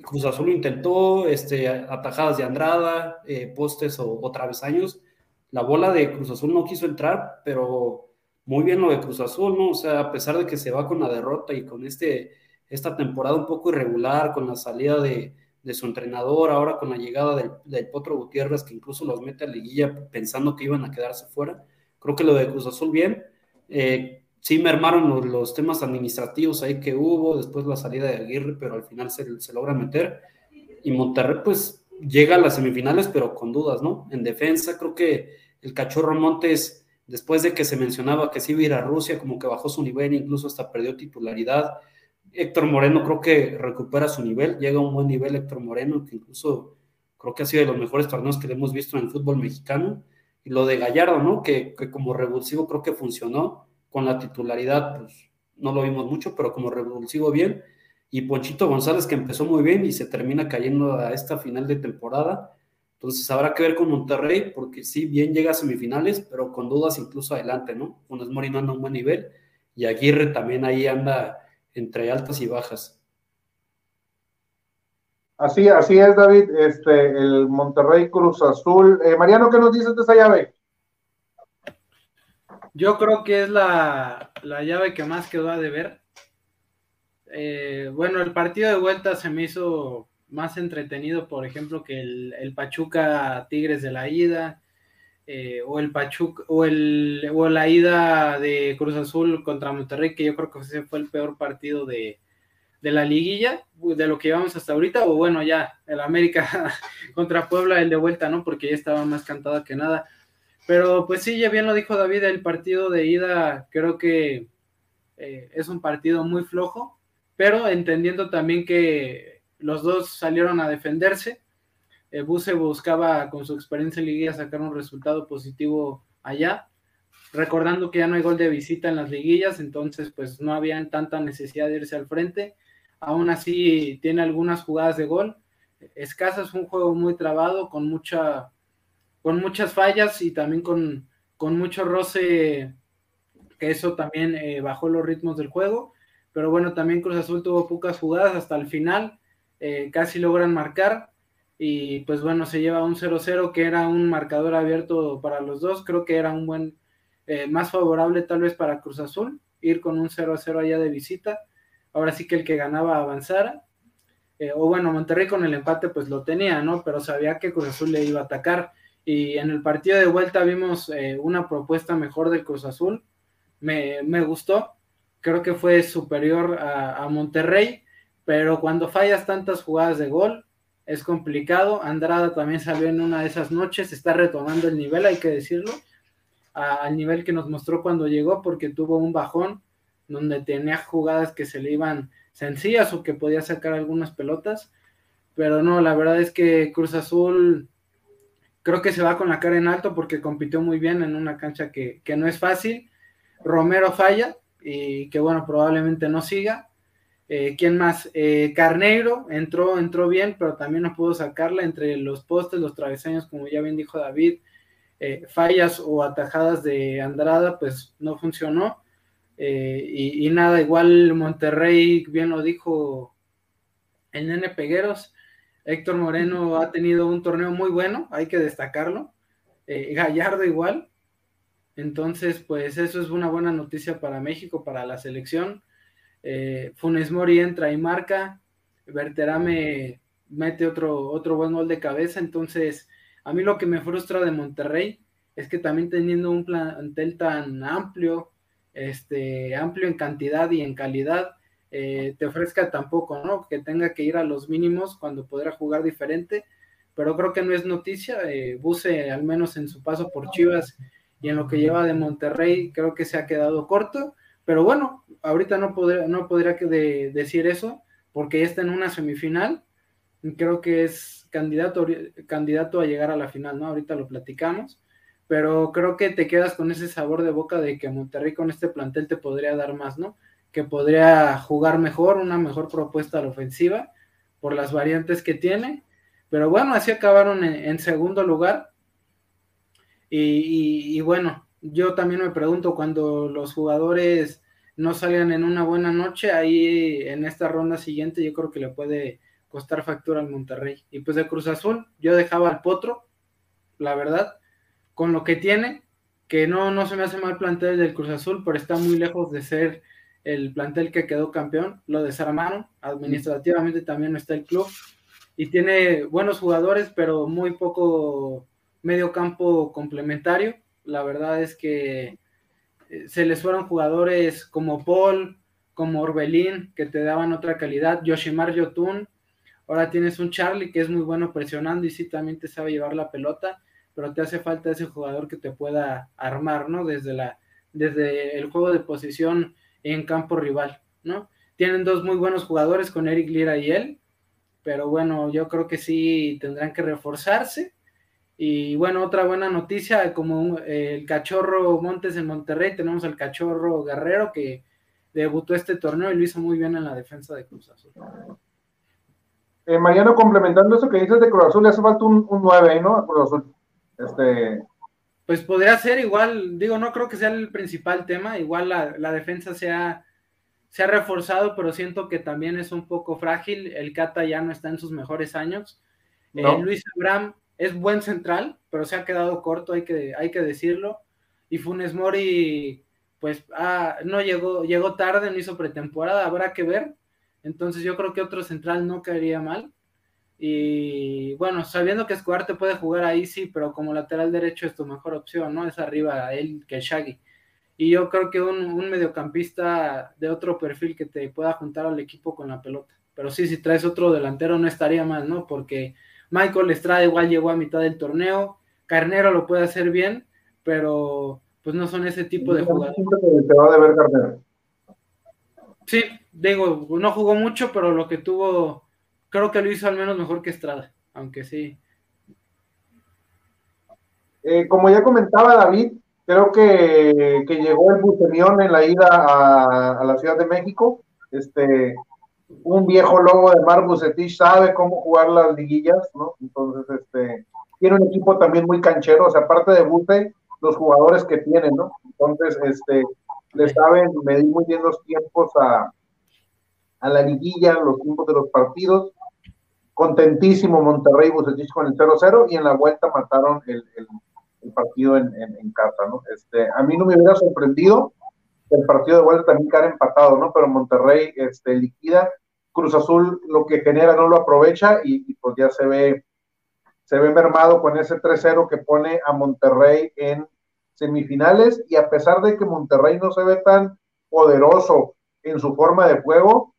Cruz Azul intentó, este, atajadas de Andrada, eh, postes o, o travesaños, la bola de Cruz Azul no quiso entrar, pero muy bien lo de Cruz Azul, ¿no? O sea, a pesar de que se va con la derrota y con este, esta temporada un poco irregular, con la salida de, de su entrenador, ahora con la llegada del, del, Potro Gutiérrez, que incluso los mete a liguilla pensando que iban a quedarse fuera. Creo que lo de Cruz Azul bien. Eh, sí mermaron los, los, temas administrativos ahí que hubo, después la salida de Aguirre, pero al final se, se logra meter. Y Monterrey, pues, llega a las semifinales, pero con dudas, ¿no? En defensa, creo que el Cachorro Montes después de que se mencionaba que sí iba a ir a Rusia, como que bajó su nivel, incluso hasta perdió titularidad. Héctor Moreno creo que recupera su nivel, llega a un buen nivel Héctor Moreno, que incluso creo que ha sido de los mejores torneos que hemos visto en el fútbol mexicano. Y lo de Gallardo, ¿no? Que, que como revulsivo creo que funcionó, con la titularidad, pues no lo vimos mucho, pero como revulsivo bien. Y Ponchito González, que empezó muy bien y se termina cayendo a esta final de temporada entonces habrá que ver con Monterrey, porque sí, bien llega a semifinales, pero con dudas incluso adelante, ¿no? Funes Mori no anda a un buen nivel y Aguirre también ahí anda entre altas y bajas. Así, así es, David. Este, el Monterrey Cruz Azul. Eh, Mariano, ¿qué nos dices de esa llave? Yo creo que es la, llave que más quedó a deber. Eh, bueno, el partido de vuelta se me hizo más entretenido, por ejemplo, que el, Pachuca Tigres de la ida, eh, o el Pachuca, o, el, o la ida de Cruz Azul contra Monterrey, que yo creo que ese fue el peor partido de, la liguilla, de lo que llevamos hasta ahorita, o bueno, ya, el América contra Puebla, el de vuelta, ¿no? Porque ya estaba más cantada que nada. Pero pues sí, ya bien lo dijo David, el partido de ida creo que eh, es un partido muy flojo, pero entendiendo también que los dos salieron a defenderse. Eh, Buse buscaba con su experiencia en liguilla sacar un resultado positivo allá, recordando que ya no hay gol de visita en las liguillas, entonces pues no había tanta necesidad de irse al frente. Aún así tiene algunas jugadas de gol. Escasas, un juego muy trabado, con mucha, con muchas fallas y también con, con mucho roce, que eso también eh, bajó los ritmos del juego. Pero bueno, también Cruz Azul tuvo pocas jugadas hasta el final eh, casi logran marcar y pues bueno, se lleva un 0-0 que era un marcador abierto para los dos, creo que era un buen, eh, más favorable tal vez para Cruz Azul, ir con un 0-0 allá de visita, ahora sí que el que ganaba avanzara, eh, o bueno, Monterrey con el empate pues lo tenía, ¿no? Pero sabía que Cruz Azul le iba a atacar. Y en el partido de vuelta vimos una propuesta mejor del Cruz Azul, me, gustó, creo que fue superior a Monterrey, pero cuando fallas tantas jugadas de gol, es complicado. Andrada también salió en una de esas noches, está retomando el nivel, hay que decirlo, al nivel que nos mostró cuando llegó, porque tuvo un bajón donde tenía jugadas que se le iban sencillas o que podía sacar algunas pelotas, pero no, la verdad es que Cruz Azul creo que se va con la cara en alto porque compitió muy bien en una cancha que, que no es fácil. Romero falla y que bueno, probablemente no siga, eh, ¿Quién más? Eh, Carneiro entró, entró bien, pero también no pudo sacarla entre los postes, los travesaños, como ya bien dijo David, eh, fallas o atajadas de Andrada, pues no funcionó. Y, y, nada, igual Monterrey, bien lo dijo el nene Pegueros, Héctor Moreno ha tenido un torneo muy bueno, hay que destacarlo. Gallardo igual. Entonces, pues eso es una buena noticia para México, para la selección eh, Funes Mori entra y marca, Berterame mete otro, otro buen gol de cabeza, entonces a mí lo que me frustra de Monterrey es que también teniendo un plantel tan amplio, este, amplio en cantidad y en calidad, eh, te ofrezca tampoco, ¿no? Que tenga que ir a los mínimos cuando podrá jugar diferente, pero creo que no es noticia, eh, Buse al menos en su paso por Chivas y en lo que lleva de Monterrey, creo que se ha quedado corto, pero bueno, ahorita no, podría, no podría decir eso porque está en una semifinal. Creo que es candidato, candidato a llegar a la final, ¿no? Ahorita lo platicamos. Pero creo que te quedas con ese sabor de boca de que Monterrey con este plantel te podría dar más, ¿no? Que podría jugar mejor, una mejor propuesta a la ofensiva por las variantes que tiene. Pero bueno, así acabaron en, segundo lugar. y, bueno, yo también me pregunto cuando los jugadores no salgan en una buena noche, ahí en esta ronda siguiente yo creo que le puede costar factura al Monterrey. Y pues de Cruz Azul, yo dejaba al Potro, la verdad, con lo que tiene, que no, no se me hace mal plantel del Cruz Azul, pero está muy lejos de ser el plantel que quedó campeón, lo desarmaron, administrativamente también no está el club, y tiene buenos jugadores, pero muy poco medio campo complementario, la verdad es que eh, se les fueron jugadores como Paul, como Orbelín, que te daban otra calidad, Yoshimar Yotun, ahora tienes un Charlie que es muy bueno presionando y sí también te sabe llevar la pelota, pero te hace falta ese jugador que te pueda armar, ¿no? Desde, la, desde el juego de posición en campo rival, ¿no? Tienen dos muy buenos jugadores con Eric Lira y él, pero bueno, yo creo que sí tendrán que reforzarse. Y bueno, otra buena noticia, como el cachorro Montes en Monterrey, tenemos al cachorro Guerrero que debutó este torneo y lo hizo muy bien en la defensa de Cruz Azul. Eh, Mariano, complementando eso que dices de Cruz Azul, le hace falta un, un 9, ¿no? Cruz Azul. Este... Pues podría ser igual, digo, no creo que sea el principal tema, igual la, la defensa se ha, se ha reforzado, pero siento que también es un poco frágil, el Cata ya no está en sus mejores años. Eh, Luis Abraham es buen central, pero se ha quedado corto, hay que, hay que decirlo. Y Funes Mori, pues ah, no llegó, llegó tarde, no hizo pretemporada, habrá que ver. Entonces yo creo que otro central no caería mal. Y bueno, sabiendo que Escobar te puede jugar ahí, sí, pero como lateral derecho es tu mejor opción, ¿no? Es arriba él que Shaggy. Y yo creo que un, un, mediocampista de otro perfil que te pueda juntar al equipo con la pelota. Pero sí, si traes otro delantero no estaría mal, ¿no? Porque Michael Estrada igual llegó a mitad del torneo, Carnero lo puede hacer bien, pero pues no son ese tipo de jugadores. Sí, digo, no jugó mucho, pero lo que tuvo creo que lo hizo al menos mejor que Estrada, aunque sí. Eh, como ya comentaba David, creo que, que llegó el Bucemión en la ida a, a, la Ciudad de México. Este, un viejo lobo de Mar Bucetich sabe cómo jugar las liguillas, ¿no? Entonces, este, tiene un equipo también muy canchero, o sea, aparte de Buce, los jugadores que tienen, ¿no? Entonces, este, le saben medir muy bien los tiempos a, a la liguilla, los tiempos de los partidos contentísimo Monterrey Bucetich con el 0-0 y en la vuelta mataron el, el, el partido en, en, en, casa, ¿no? Este, a mí no me hubiera sorprendido el partido de vuelta también quedar empatado, ¿no? Pero Monterrey este, liquida, Cruz Azul lo que genera no lo aprovecha y, pues ya se ve, se ve mermado con ese 3-0 que pone a Monterrey en semifinales y a pesar de que Monterrey no se ve tan poderoso en su forma de juego,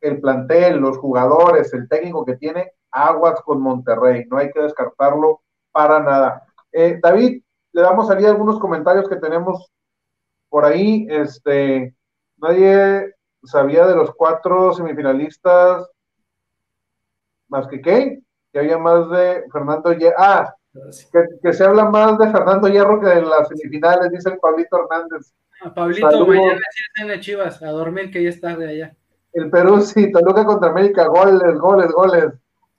el plantel, los jugadores, el técnico que tiene, aguas con Monterrey, no hay que descartarlo para nada. Eh, David, le damos salida algunos comentarios que tenemos por ahí. Este, nadie sabía de los cuatro semifinalistas más que qué, que había más de Fernando Hierro. Ah, que, que, se habla más de Fernando Hierro que de las semifinales, dice el Pablito Hernández. A Pablito, mañana sí en Chivas, a dormir que ya está de allá el Perú sí, Toluca contra América, goles, goles, goles.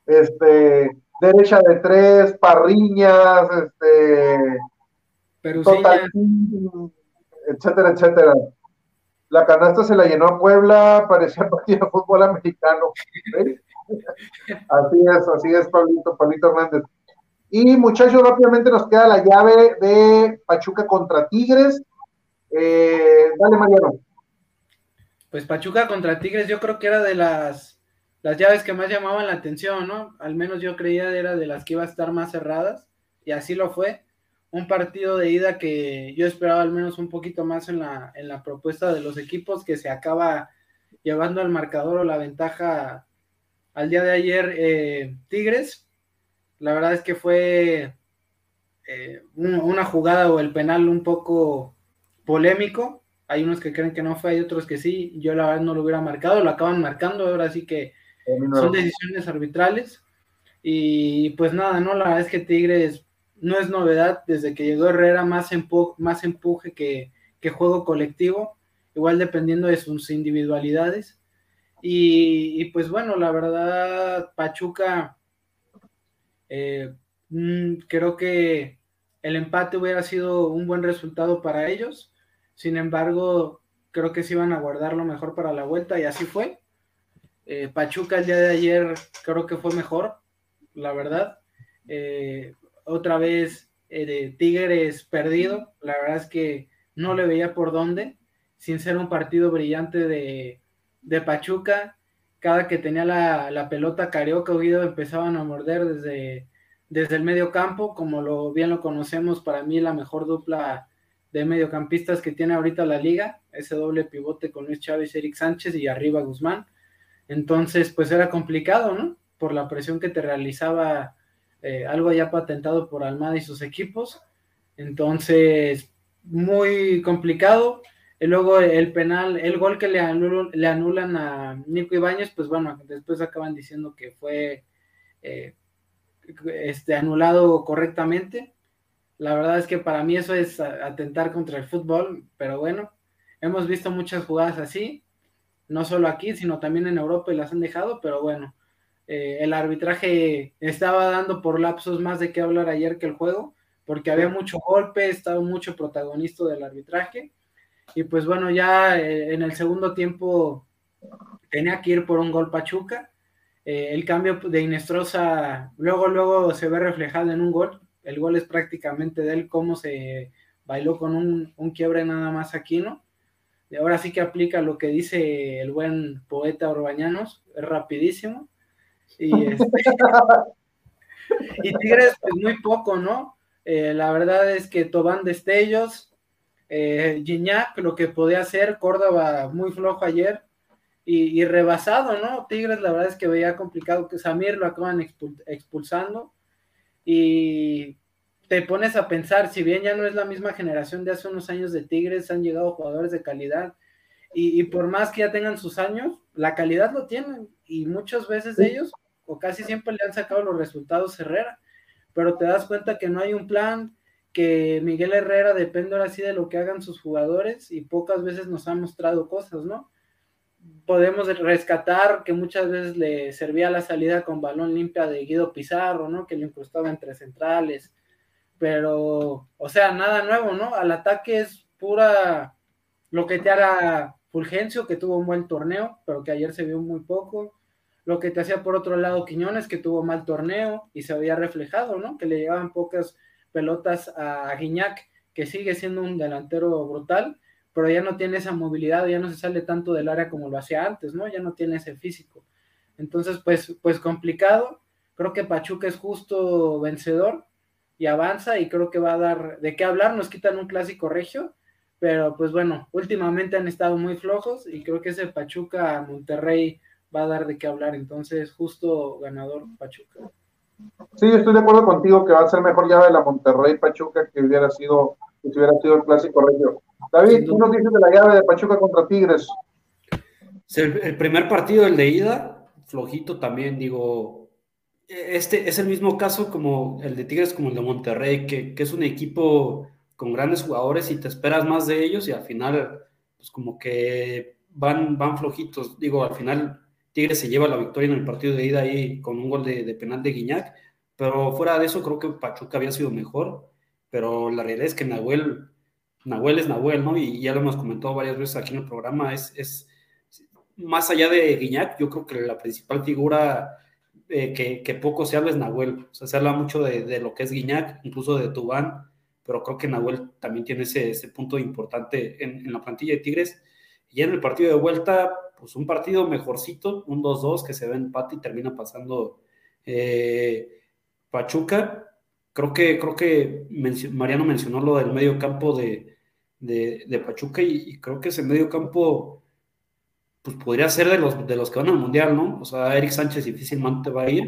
Este, derecha de tres, parriñas, este, total, etcétera, etcétera. La canasta se la llenó a Puebla, parecía partido de fútbol americano. así es, así es, Pablito, Pablito Hernández. Y muchachos, rápidamente nos queda la llave de Pachuca contra Tigres. Eh, dale, Mariano pues Pachuca contra Tigres yo creo que era de las, las llaves que más llamaban la atención, ¿no? Al menos yo creía era de las que iba a estar más cerradas y así lo fue. Un partido de ida que yo esperaba al menos un poquito más en la, en la propuesta de los equipos que se acaba llevando al marcador o la ventaja al día de ayer eh, Tigres. La verdad es que fue eh, una jugada o el penal un poco polémico, hay unos que creen que no fue, hay otros que sí. Yo la verdad no lo hubiera marcado, lo acaban marcando, ahora sí que son decisiones arbitrales. Y pues nada, no, la verdad es que Tigres no es novedad, desde que llegó Herrera más, empu más empuje que, que, juego colectivo, igual dependiendo de sus individualidades. Y, y pues bueno, la verdad, Pachuca, eh, mm, creo que el empate hubiera sido un buen resultado para ellos sin embargo, creo que se iban a guardar lo mejor para la vuelta y así fue. Eh, Pachuca el día de ayer creo que fue mejor, la verdad. Eh, otra vez eh, Tigres perdido, la verdad es que no le veía por dónde, sin ser un partido brillante de, de Pachuca. Cada que tenía la, la pelota Carioca Oído empezaban a morder desde, desde el medio campo, como lo bien lo conocemos, para mí la mejor dupla de mediocampistas que tiene ahorita la liga, ese doble pivote con Luis Chávez, Eric Sánchez y arriba Guzmán. Entonces, pues era complicado, ¿no? Por la presión que te realizaba eh, algo ya patentado por Almada y sus equipos. Entonces, muy complicado. Y luego el penal, el gol que le, le anulan a Nico Ibáñez, pues bueno, después acaban diciendo que fue eh, este, anulado correctamente. La verdad es que para mí eso es atentar contra el fútbol, pero bueno, hemos visto muchas jugadas así, no solo aquí, sino también en Europa y las han dejado, pero bueno, eh, el arbitraje estaba dando por lapsos más de qué hablar ayer que el juego, porque había mucho golpe, estaba mucho protagonista del arbitraje y pues bueno, ya eh, en el segundo tiempo tenía que ir por un gol Pachuca. Eh, el cambio de Inestrosa luego, luego se ve reflejado en un gol. El gol es prácticamente de él, cómo se bailó con un, un quiebre nada más aquí, ¿no? Y ahora sí que aplica lo que dice el buen poeta Orbañanos, es rapidísimo. Y, este, y Tigres, pues muy poco, ¿no? Eh, la verdad es que Tobán Destellos, eh, Gignac, lo que podía hacer, Córdoba muy flojo ayer y, rebasado, ¿no? Tigres, la verdad es que veía complicado que Samir lo acaban expulsando y te pones a pensar, si bien ya no es la misma generación de hace unos años de Tigres, han llegado jugadores de calidad y, por más que ya tengan sus años, la calidad lo tienen y muchas veces de ellos, casi siempre le han sacado los resultados Herrera, pero te das cuenta que no hay un plan, que Miguel Herrera depende ahora sí de lo que hagan sus jugadores y pocas veces nos ha mostrado cosas, ¿no? Podemos rescatar que muchas veces le servía la salida con balón limpia de Guido Pizarro, ¿no? Que le incrustaba entre centrales, pero, o sea, nada nuevo, ¿no? Al ataque es pura lo que te hará Fulgencio, que tuvo un buen torneo, pero que ayer se vio muy poco. Lo que te hacía por otro lado Quiñones, que tuvo mal torneo y se había reflejado, ¿no? Que le llegaban pocas pelotas a Guiñac, que sigue siendo un delantero brutal, pero ya no tiene esa movilidad, ya no se sale tanto del área como lo hacía antes, ¿no? Ya no tiene ese físico. Entonces, pues, pues complicado. Creo que Pachuca es justo vencedor y avanza y creo que va a dar de qué hablar. Nos quitan un clásico regio, pero pues bueno, últimamente han estado muy flojos y creo que ese Pachuca Monterrey va a dar de qué hablar. Entonces, justo ganador Pachuca. Sí, estoy de acuerdo contigo que va a ser mejor llave de la Monterrey Pachuca que hubiera sido, que hubiera sido el clásico regio. David, ¿tú nos dices de la llave de Pachuca contra Tigres? El, primer partido, el de ida, flojito también, digo, este es el mismo caso como el de Tigres, como el de Monterrey, que, que, es un equipo con grandes jugadores y te esperas más de ellos y al final, pues como que van, van flojitos. Digo, al final Tigres se lleva la victoria en el partido de ida ahí con un gol de, penal de Guiñac, pero fuera de eso creo que Pachuca había sido mejor, pero la realidad es que Nahuel, Nahuel es Nahuel, ¿no? Y ya lo hemos comentado varias veces aquí en el programa, es, es más allá de Guiñac, yo creo que la principal figura eh, que, poco se habla es Nahuel, o sea, se habla mucho de, lo que es Guiñac, incluso de Tubán, pero creo que Nahuel también tiene ese, punto importante en, en la plantilla de Tigres. Y en el partido de vuelta, pues un partido mejorcito, un 2-2 que se ve empate y termina pasando eh, Pachuca. Creo que, creo que Mariano mencionó lo del medio campo de, Pachuca y, creo que ese medio campo pues podría ser de los, de los que van al Mundial, ¿no? O sea, Eric Sánchez difícilmente va a ir,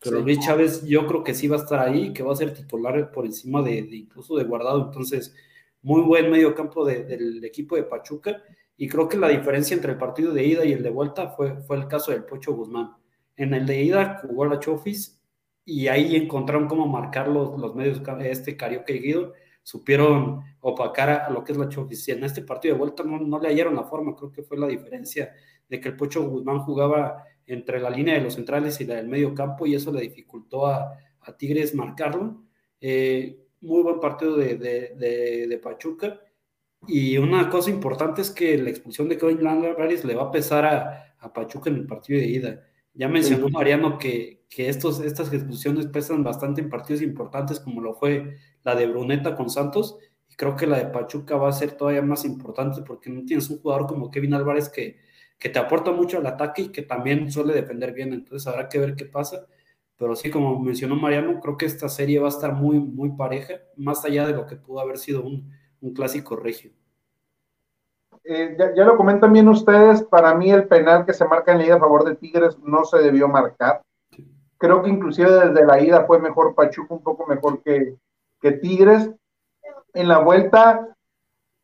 pero Luis Chávez yo creo que sí va a estar ahí, que va a ser titular por encima de, incluso de Guardado. Entonces, muy buen medio campo del equipo de Pachuca y creo que la diferencia entre el partido de ida y el de vuelta fue, fue el caso del Pocho Guzmán. En el de ida jugó la Chofis y ahí encontraron cómo marcar los, los medios, este Carioca y Guido, supieron opacar a, lo que es la Chofis. Y en este partido de vuelta no, no, le hallaron la forma, creo que fue la diferencia de que el Pocho Guzmán jugaba entre la línea de los centrales y la del medio campo y eso le dificultó a, a Tigres marcarlo. Eh, muy buen partido de, de, de Pachuca y una cosa importante es que la expulsión de Kevin Álvarez le va a pesar a, a, Pachuca en el partido de ida. Ya mencionó Mariano que, que estos, estas expulsiones pesan bastante en partidos importantes, como lo fue la de Bruneta con Santos, y creo que la de Pachuca va a ser todavía más importante porque no tienes un jugador como Kevin Álvarez que, que te aporta mucho al ataque y que también suele defender bien, entonces habrá que ver qué pasa. Pero sí, como mencionó Mariano, creo que esta serie va a estar muy, muy pareja, más allá de lo que pudo haber sido un, un clásico regio. Eh, ya, lo comentan bien ustedes, para mí el penal que se marca en la ida a favor de Tigres no se debió marcar. Creo que inclusive desde la ida fue mejor Pachuca, un poco mejor que, que Tigres. En la vuelta,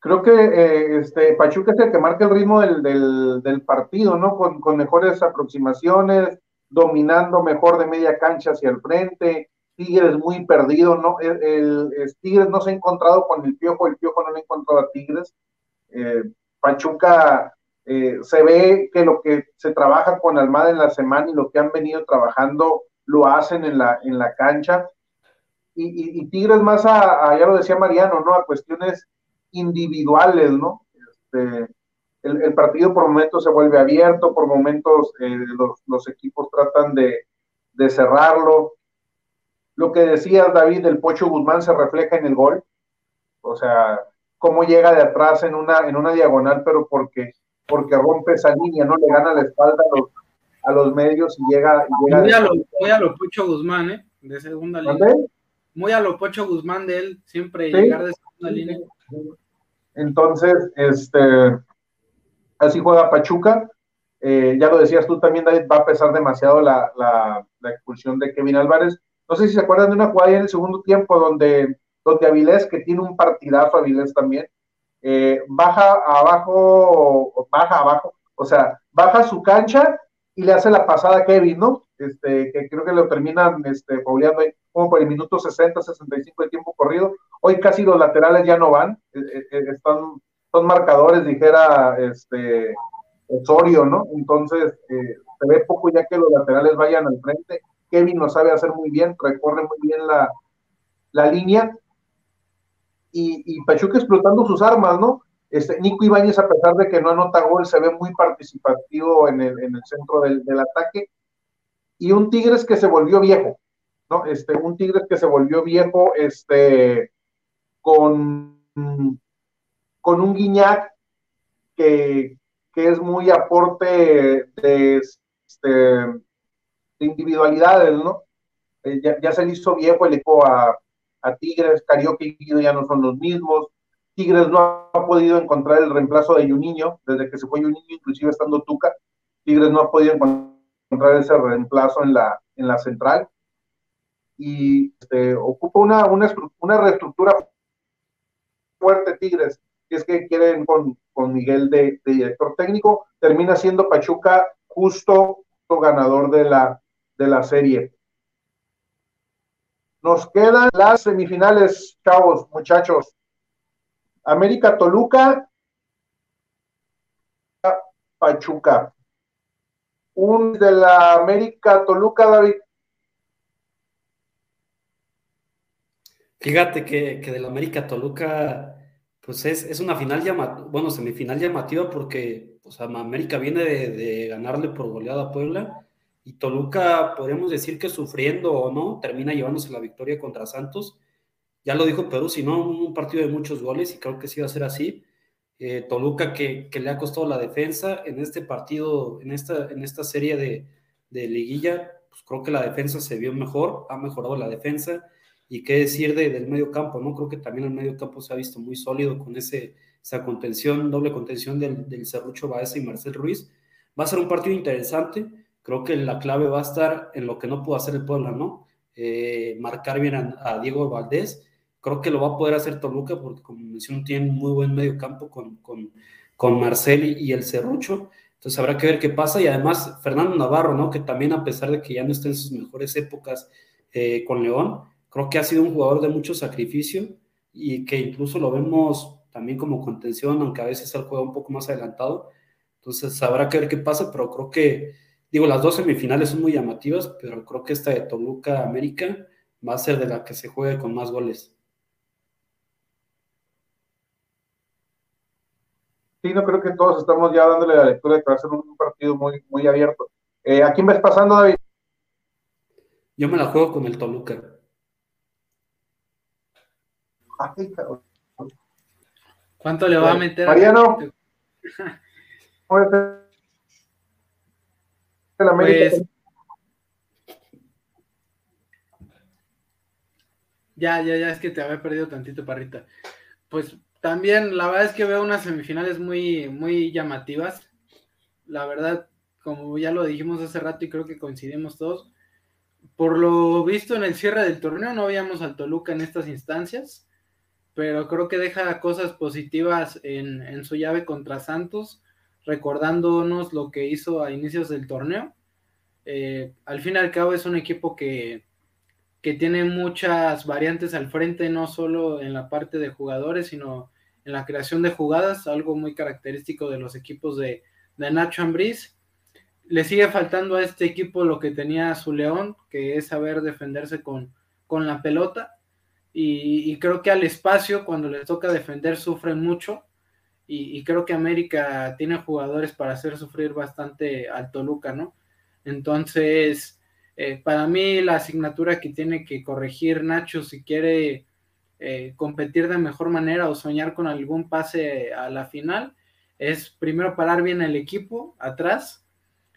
creo que eh, este, Pachuca es el que marca el ritmo del, del, partido, ¿no? Con, con, mejores aproximaciones, dominando mejor de media cancha hacia el frente. Tigres muy perdido, ¿no? El, Tigres no se ha encontrado con el Piojo, el Piojo no le ha encontrado a Tigres. Eh, Pachuca eh, se ve que lo que se trabaja con Almada en la semana y lo que han venido trabajando lo hacen en la, en la cancha. Y, Tigres más a, ya lo decía Mariano, ¿no? A cuestiones individuales, ¿no? Este, el, partido por momentos se vuelve abierto, por momentos eh, los, equipos tratan de, cerrarlo. Lo que decía David, el Pocho Guzmán se refleja en el gol. O sea, cómo llega de atrás en una, en una diagonal, pero porque, porque rompe esa línea, ¿no? Le gana la espalda a los, a los medios y llega. Y muy, a lo, muy, a lo, Pocho Guzmán, ¿eh? De segunda línea. Muy a lo Pocho Guzmán de él, siempre llegar de segunda línea. Entonces, este, así juega Pachuca. Eh, ya lo decías tú también, David, va a pesar demasiado la, la, expulsión de Kevin Álvarez. No sé si se acuerdan de una jugada en el segundo tiempo donde, donde Avilés, que tiene un partidazo, Avilés también, eh, baja abajo, baja abajo, o sea, baja su cancha y le hace la pasada a Kevin, ¿no? Este, que creo que lo terminan este, pauleando ahí como por el minuto 60, 65 de tiempo corrido. Hoy casi los laterales ya no van, eh, eh, eh, están, son marcadores, dijera este Osorio, ¿no? Entonces, se ve poco ya que los laterales vayan al frente. Kevin lo sabe hacer muy bien, recorre muy bien la, la línea. Y, y Pachuca explotando sus armas, ¿no? Este, Nico Ibáñez, a pesar de que no anota gol, se ve muy participativo en el, en el centro del, del, ataque. Y un Tigres que se volvió viejo, ¿no? Este, un Tigres que se volvió viejo, este, con, con un Guiñac que, que es muy aporte de, este, de individualidades, ¿no? Eh, ya, se le hizo viejo el eco a, Tigres, Carioca y Guido ya no son los mismos, Tigres no ha podido encontrar el reemplazo de Juninho, desde que se fue Juninho, inclusive estando Tuca, Tigres no ha podido encontrar ese reemplazo en la, en la central. Y este, ocupa una, una, una, reestructura fuerte Tigres, si es que quieren con, con Miguel de, de, director técnico, termina siendo Pachuca justo ganador de la, de la serie. Nos quedan las semifinales, chavos, muchachos. América Toluca, Pachuca. Un de la América Toluca, David. Fíjate que, que de la América Toluca, pues es, es una final llamativa, bueno, semifinal llamativa porque sea, América viene de, de, ganarle por goleada a Puebla y Toluca, podríamos decir que sufriendo o no, termina llevándose la victoria contra Santos ya lo dijo Perú, si no, un partido de muchos goles y creo que sí va a ser así. Eh, Toluca que, que, le ha costado la defensa en este partido, en esta, en esta serie de, de, liguilla, pues creo que la defensa se vio mejor, ha mejorado la defensa y qué decir de, del medio campo, ¿no? Creo que también el medio campo se ha visto muy sólido con ese, esa contención, doble contención del, del Cerrucho Baeza y Marcel Ruiz. Va a ser un partido interesante, creo que la clave va a estar en lo que no pudo hacer el Puebla, ¿no? Eh, marcar bien a, a Diego Valdés Creo que lo va a poder hacer Toluca porque, como mencionó, tiene un muy buen medio campo con, con, con Marcel y, el Cerrucho. Entonces habrá que ver qué pasa. Y además, Fernando Navarro, ¿no? Que también, a pesar de que ya no está en sus mejores épocas eh, con León, creo que ha sido un jugador de mucho sacrificio y que incluso lo vemos también como contención, aunque a veces él juega un poco más adelantado. Entonces habrá que ver qué pasa, pero creo que, digo, las dos semifinales son muy llamativas, pero creo que esta de Toluca América va a ser de la que se juegue con más goles. sí, no creo que todos estamos ya dándole la lectura de que va a ser un partido muy, muy abierto. Eh, ¿A quién ves pasando, David? Yo me la juego con el Toluca. Ay, ¿Cuánto le va a meter? Mariano. ¿Puede América? Pues, ya, ya, ya, es que te había perdido tantito, parrita. Pues también, la verdad es que veo unas semifinales muy, muy llamativas. La verdad, como ya lo dijimos hace rato y creo que coincidimos todos, por lo visto en el cierre del torneo no veíamos al Toluca en estas instancias, pero creo que deja cosas positivas en, en su llave contra Santos, recordándonos lo que hizo a inicios del torneo. Eh, al fin y al cabo es un equipo que, que tiene muchas variantes al frente, no solo en la parte de jugadores, sino en la creación de jugadas, algo muy característico de los equipos de, de Nacho Ambriz. Le sigue faltando a este equipo lo que tenía su León, que es saber defenderse con, con la pelota. Y, creo que al espacio, cuando les toca defender, sufren mucho. Y, creo que América tiene jugadores para hacer sufrir bastante al Toluca, ¿no? Entonces, eh, para mí la asignatura que tiene que corregir Nacho si quiere eh, competir de mejor manera o soñar con algún pase a la final es primero parar bien el equipo atrás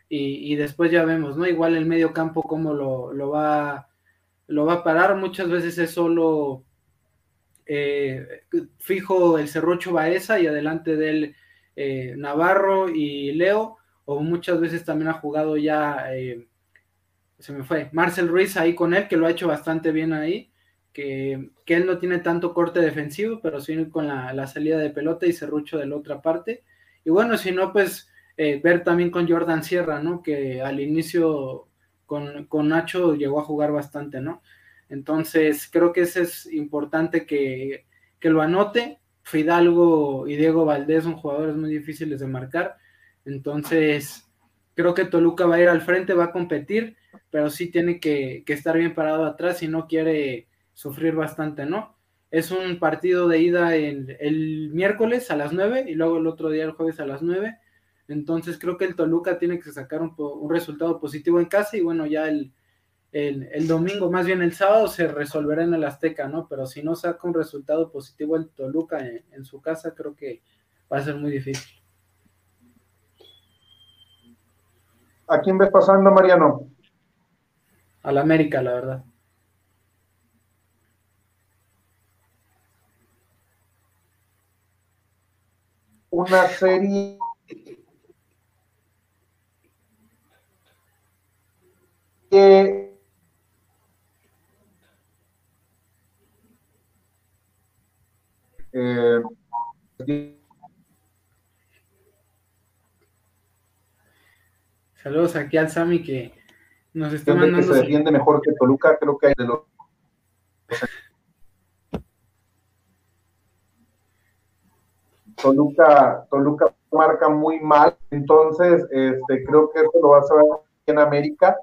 y, después ya vemos, ¿no? Igual el medio campo cómo lo, va, lo va a parar, muchas veces es solo eh, fijo el Cerrocho Baeza y adelante de él Navarro y Leo, o muchas veces también ha jugado ya, eh, se me fue, Marcel Ruiz ahí con él, que lo ha hecho bastante bien ahí, que, él no tiene tanto corte defensivo, pero sí con la, salida de pelota y Cerrucho de la otra parte. Y bueno, si no, pues eh, ver también con Jordan Sierra, ¿no? Que al inicio con, con Nacho llegó a jugar bastante, ¿no? Entonces, creo que ese es importante que, que lo anote. Fidalgo y Diego Valdés son jugadores muy difíciles de marcar entonces, creo que Toluca va a ir al frente, va a competir, pero sí tiene que, estar bien parado atrás si no quiere sufrir bastante, ¿no? Es un partido de ida el miércoles a las 9 y luego el otro día el jueves a las 9. Entonces creo que el Toluca tiene que sacar un, resultado positivo en casa y bueno, ya el, domingo, más bien el sábado, se resolverá en el Azteca, ¿no? Pero si no saca un resultado positivo el Toluca en su casa, creo que va a ser muy difícil. ¿A quién ves pasando, Mariano? A la América, la verdad. Una serie que eh, Saludos aquí al Sami que nos está mandando. Que se defiende mejor que Toluca, creo que hay de los. Toluca, Toluca marca muy mal, entonces este, creo que esto lo va a saber en América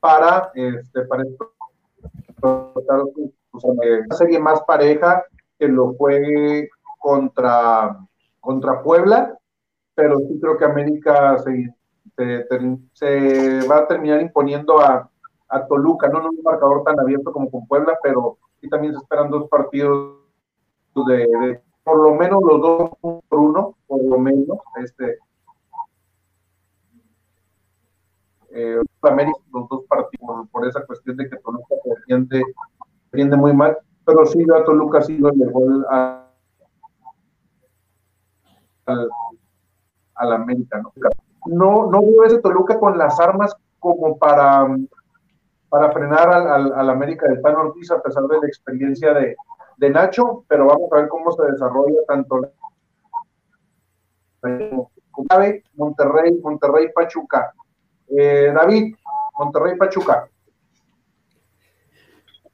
para, este, para esto, una serie más pareja que lo fue contra, contra Puebla, pero sí creo que América se se, va a terminar imponiendo a, Toluca, no un marcador tan abierto como con Puebla, pero sí también se esperan dos partidos de, por lo menos los dos por uno, por lo menos, este eh, los dos partidos por esa cuestión de que Toluca se defiende, defiende muy mal, pero sí a Toluca sí lo llegó a, al América, ¿no? no, no veo ese Toluca con las armas como para, para frenar al, al, América del Pan Ortiz a pesar de la experiencia de, Nacho, pero vamos a ver cómo se desarrolla tanto Monterrey, Monterrey, Pachuca. Eh, David, Monterrey, Pachuca.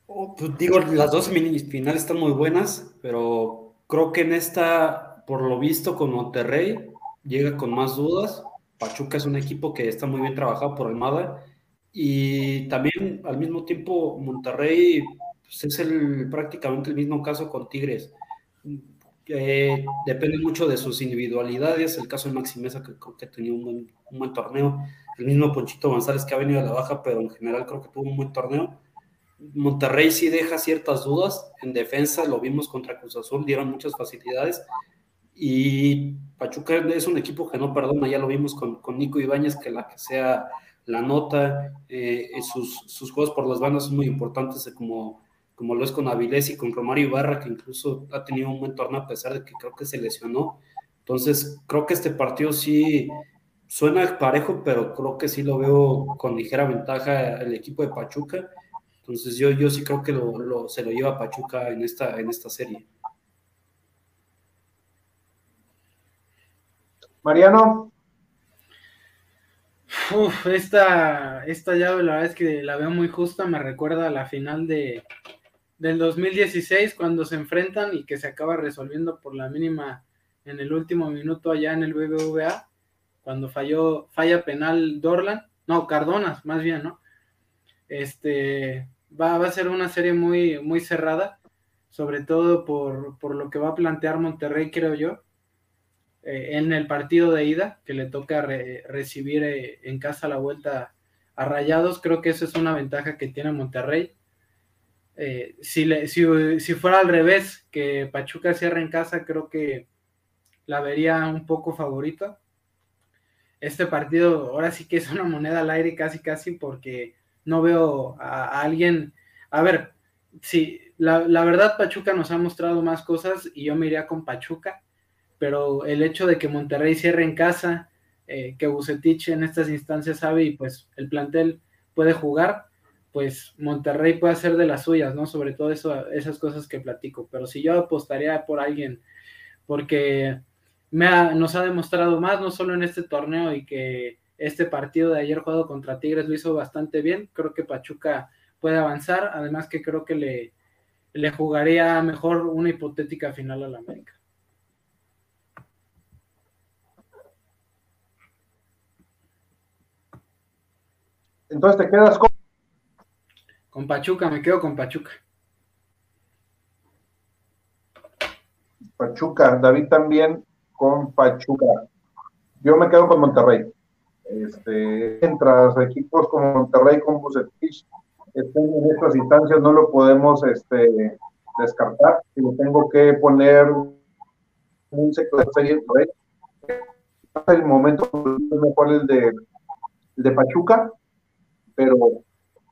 Oh, pues digo, las dos finales están muy buenas, pero creo que en esta, por lo visto, con Monterrey, llega con más dudas. Pachuca es un equipo que está muy bien trabajado por Almada y también al mismo tiempo Monterrey pues, es el, prácticamente el mismo caso con Tigres. Eh, depende mucho de sus individualidades, el caso de Maximeza que creo que tenía un buen, torneo, el mismo Ponchito González que ha venido a la baja, pero en general creo que tuvo un buen torneo. Monterrey sí deja ciertas dudas en defensa, lo vimos contra Cruz Azul, dieron muchas facilidades, y Pachuca es un equipo que no perdona, ya lo vimos con, con Nico Ibáñez, que la que sea la nota, eh, sus, sus, juegos por las bandas son muy importantes, eh, como, como lo es con Avilés y con Romario Ibarra, que incluso ha tenido un buen torneo a pesar de que creo que se lesionó. Entonces, creo que este partido sí, suena parejo, pero creo que sí lo veo con ligera ventaja el equipo de Pachuca. Entonces yo, yo sí creo que lo, se lo lleva Pachuca en esta, en esta serie. Mariano. Uf, esta, esta llave la verdad es que la veo muy justa, me recuerda a la final de, del 2016 cuando se enfrentan y que se acaba resolviendo por la mínima en el último minuto allá en el BBVA, cuando falló, falla penal Dorlan, no, Cardonas, más bien, ¿no? Este, va, a ser una serie muy, muy cerrada, sobre todo por, por lo que va a plantear Monterrey, creo yo, eh, en el partido de ida, que le toca recibir eh, en casa la vuelta a Rayados, creo que esa es una ventaja que tiene Monterrey. Eh, si, le, si, si, fuera al revés, que Pachuca cierra en casa, creo que la vería un poco favorita. Este partido ahora sí que es una moneda al aire casi casi porque no veo a, alguien, a ver, sí, la, la, verdad Pachuca nos ha mostrado más cosas y yo me iría con Pachuca, pero el hecho de que Monterrey cierre en casa, eh, que Bucetich en estas instancias sabe y pues el plantel puede jugar, pues Monterrey puede hacer de las suyas, ¿no? Sobre todo eso, esas cosas que platico, pero si yo apostaría por alguien, porque nos ha demostrado más, no solo en este torneo y que este partido de ayer jugado contra Tigres lo hizo bastante bien, creo que Pachuca puede avanzar, además que creo que le, le jugaría mejor una hipotética final a la América. Entonces te quedas con... Con Pachuca, me quedo con Pachuca. Pachuca, David también con Pachuca. Yo me quedo con Monterrey. Este, equipos como Monterrey, con Bucetich en estas instancias, no lo podemos este, descartar. Si lo tengo que poner un sector de el momento mejor el de, el de Pachuca, pero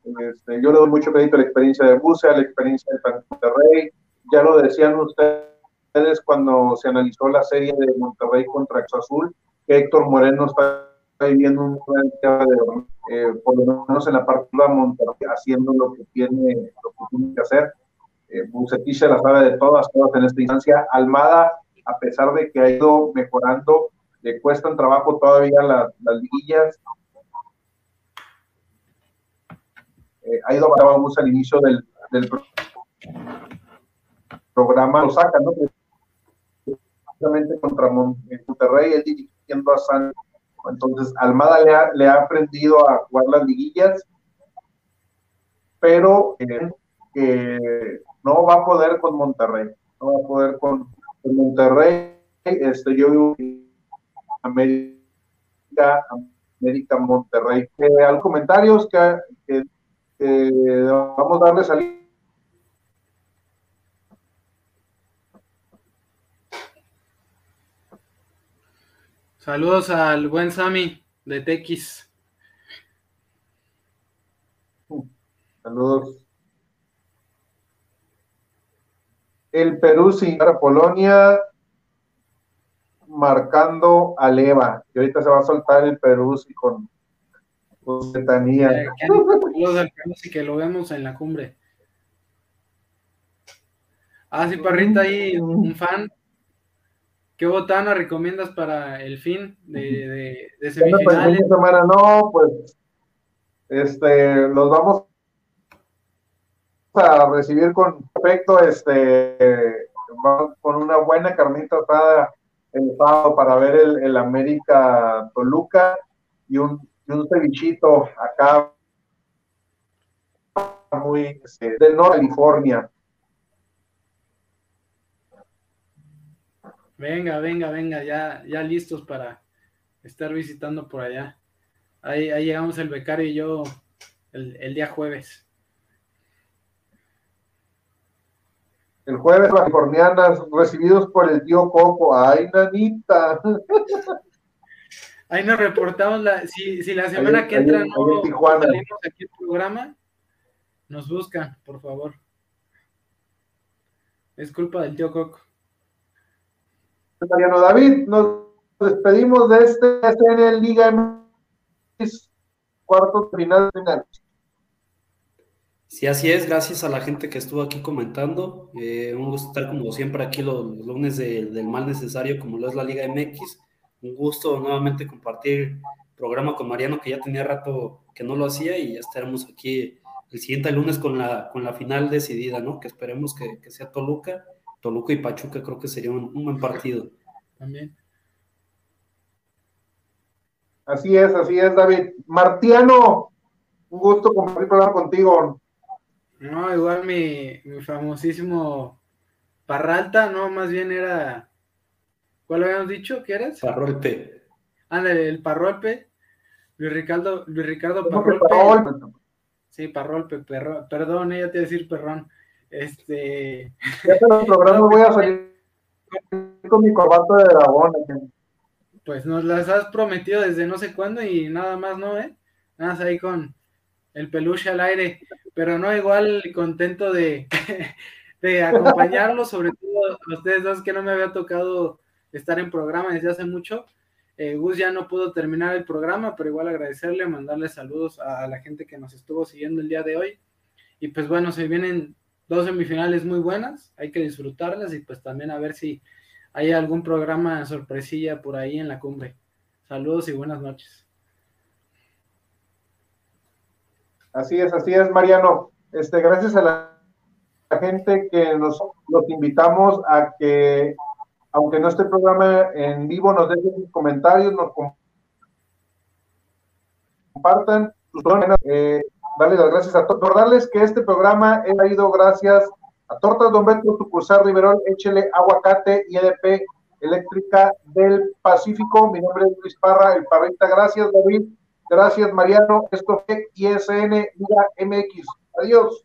este, yo le doy mucho crédito a la experiencia de Buce, a la experiencia de Monterrey. Ya lo decían ustedes cuando se analizó la serie de Monterrey contra Azul, que Héctor Moreno está viviendo un de, eh, por lo menos en la partida Monterrey, haciendo lo que tiene, lo que, tiene que hacer. Eh, la sabe de todas, todas en esta instancia. Almada, a pesar de que ha ido mejorando, le cuestan trabajo todavía las, las liguillas. Eh, ha ido a al inicio del, del programa, lo saca, ¿no? contra Monterrey, él dirigiendo a San. Entonces, Almada le ha, le ha aprendido a jugar las liguillas, pero eh, no va a poder con Monterrey, no va a poder con, Monterrey. Este, yo vivo en América, América, Monterrey. Eh, ¿Hay comentarios que, que, que vamos a darle salida? Saludos al buen Sammy de TX. Saludos. El Perú sin a Polonia marcando a Leva. Y ahorita se va a soltar el Perú con, con Zetanía. Eh, que lo vemos en la cumbre. Ah, sí, Parrita ahí, un fan ¿Qué botana recomiendas para el fin de, de, semifinales? semana no, pues este, los vamos a recibir con perfecto, este, con una buena carnita asada el sábado para ver el, América Toluca y un, un cevichito acá muy este, de Norte California. Venga, venga, venga, ya, ya listos para estar visitando por allá. Ahí, ahí llegamos el becario y yo el, día jueves. El jueves, californianas, recibidos por el tío Coco. ¡Ay, nanita! Ahí nos reportamos, la, si, si la semana que entra no salimos aquí el programa, nos buscan, por favor. Es culpa del tío Coco. Mariano David, nos despedimos de este SN Liga MX cuarto final. Sí, así es, gracias a la gente que estuvo aquí comentando. Eh, un gusto estar como siempre aquí los, lunes del mal necesario, como lo es la Liga MX. Un gusto nuevamente compartir programa con Mariano, que ya tenía rato que no lo hacía, y ya estaremos aquí el siguiente lunes con la, con la final decidida, ¿no? Que esperemos que sea Toluca. Toluca y Pachuca creo que sería un, un buen partido. También. Así es, así es, David. Martiano, un gusto compartir programa contigo. No, igual mi, mi famosísimo Parralta, no, más bien era. ¿Cuál habíamos dicho que eres? Parrolpe. Ándale, el Parrolpe. Luis Ricardo, Luis Ricardo Parrolpe. Sí, Parrolpe, perro, perdón, ella te iba a decir perrón. Este. Ya en el programa voy a salir con mi corbata de dragón. Pues nos las has prometido desde no sé cuándo y nada más, ¿no? ¿Eh? Nada más ahí con el peluche al aire, pero no igual contento de, de acompañarlos, sobre todo a ustedes dos que no me había tocado estar en programa desde hace mucho. Eh, Gus ya no pudo terminar el programa, pero igual agradecerle, mandarle saludos a, a la gente que nos estuvo siguiendo el día de hoy. Y pues bueno, se vienen dos semifinales muy buenas, hay que disfrutarlas y pues también a ver si hay algún programa sorpresilla por ahí en la cumbre. Saludos y buenas noches. Así es, así es, Mariano. Este, gracias a la, gente que nos los invitamos a que, aunque no esté el programa en vivo, nos dejen sus comentarios, nos compartan sus eh, darles las gracias a. Recordarles que este programa ha ido gracias a Tortas Don Beto, sucursal Riverol, Échele Aguacate y EDP Eléctrica del Pacífico. Mi nombre es Luis Parra, el Parrita. Gracias, David. Gracias, Mariano. Esto fue ISN Liga MX. Adiós.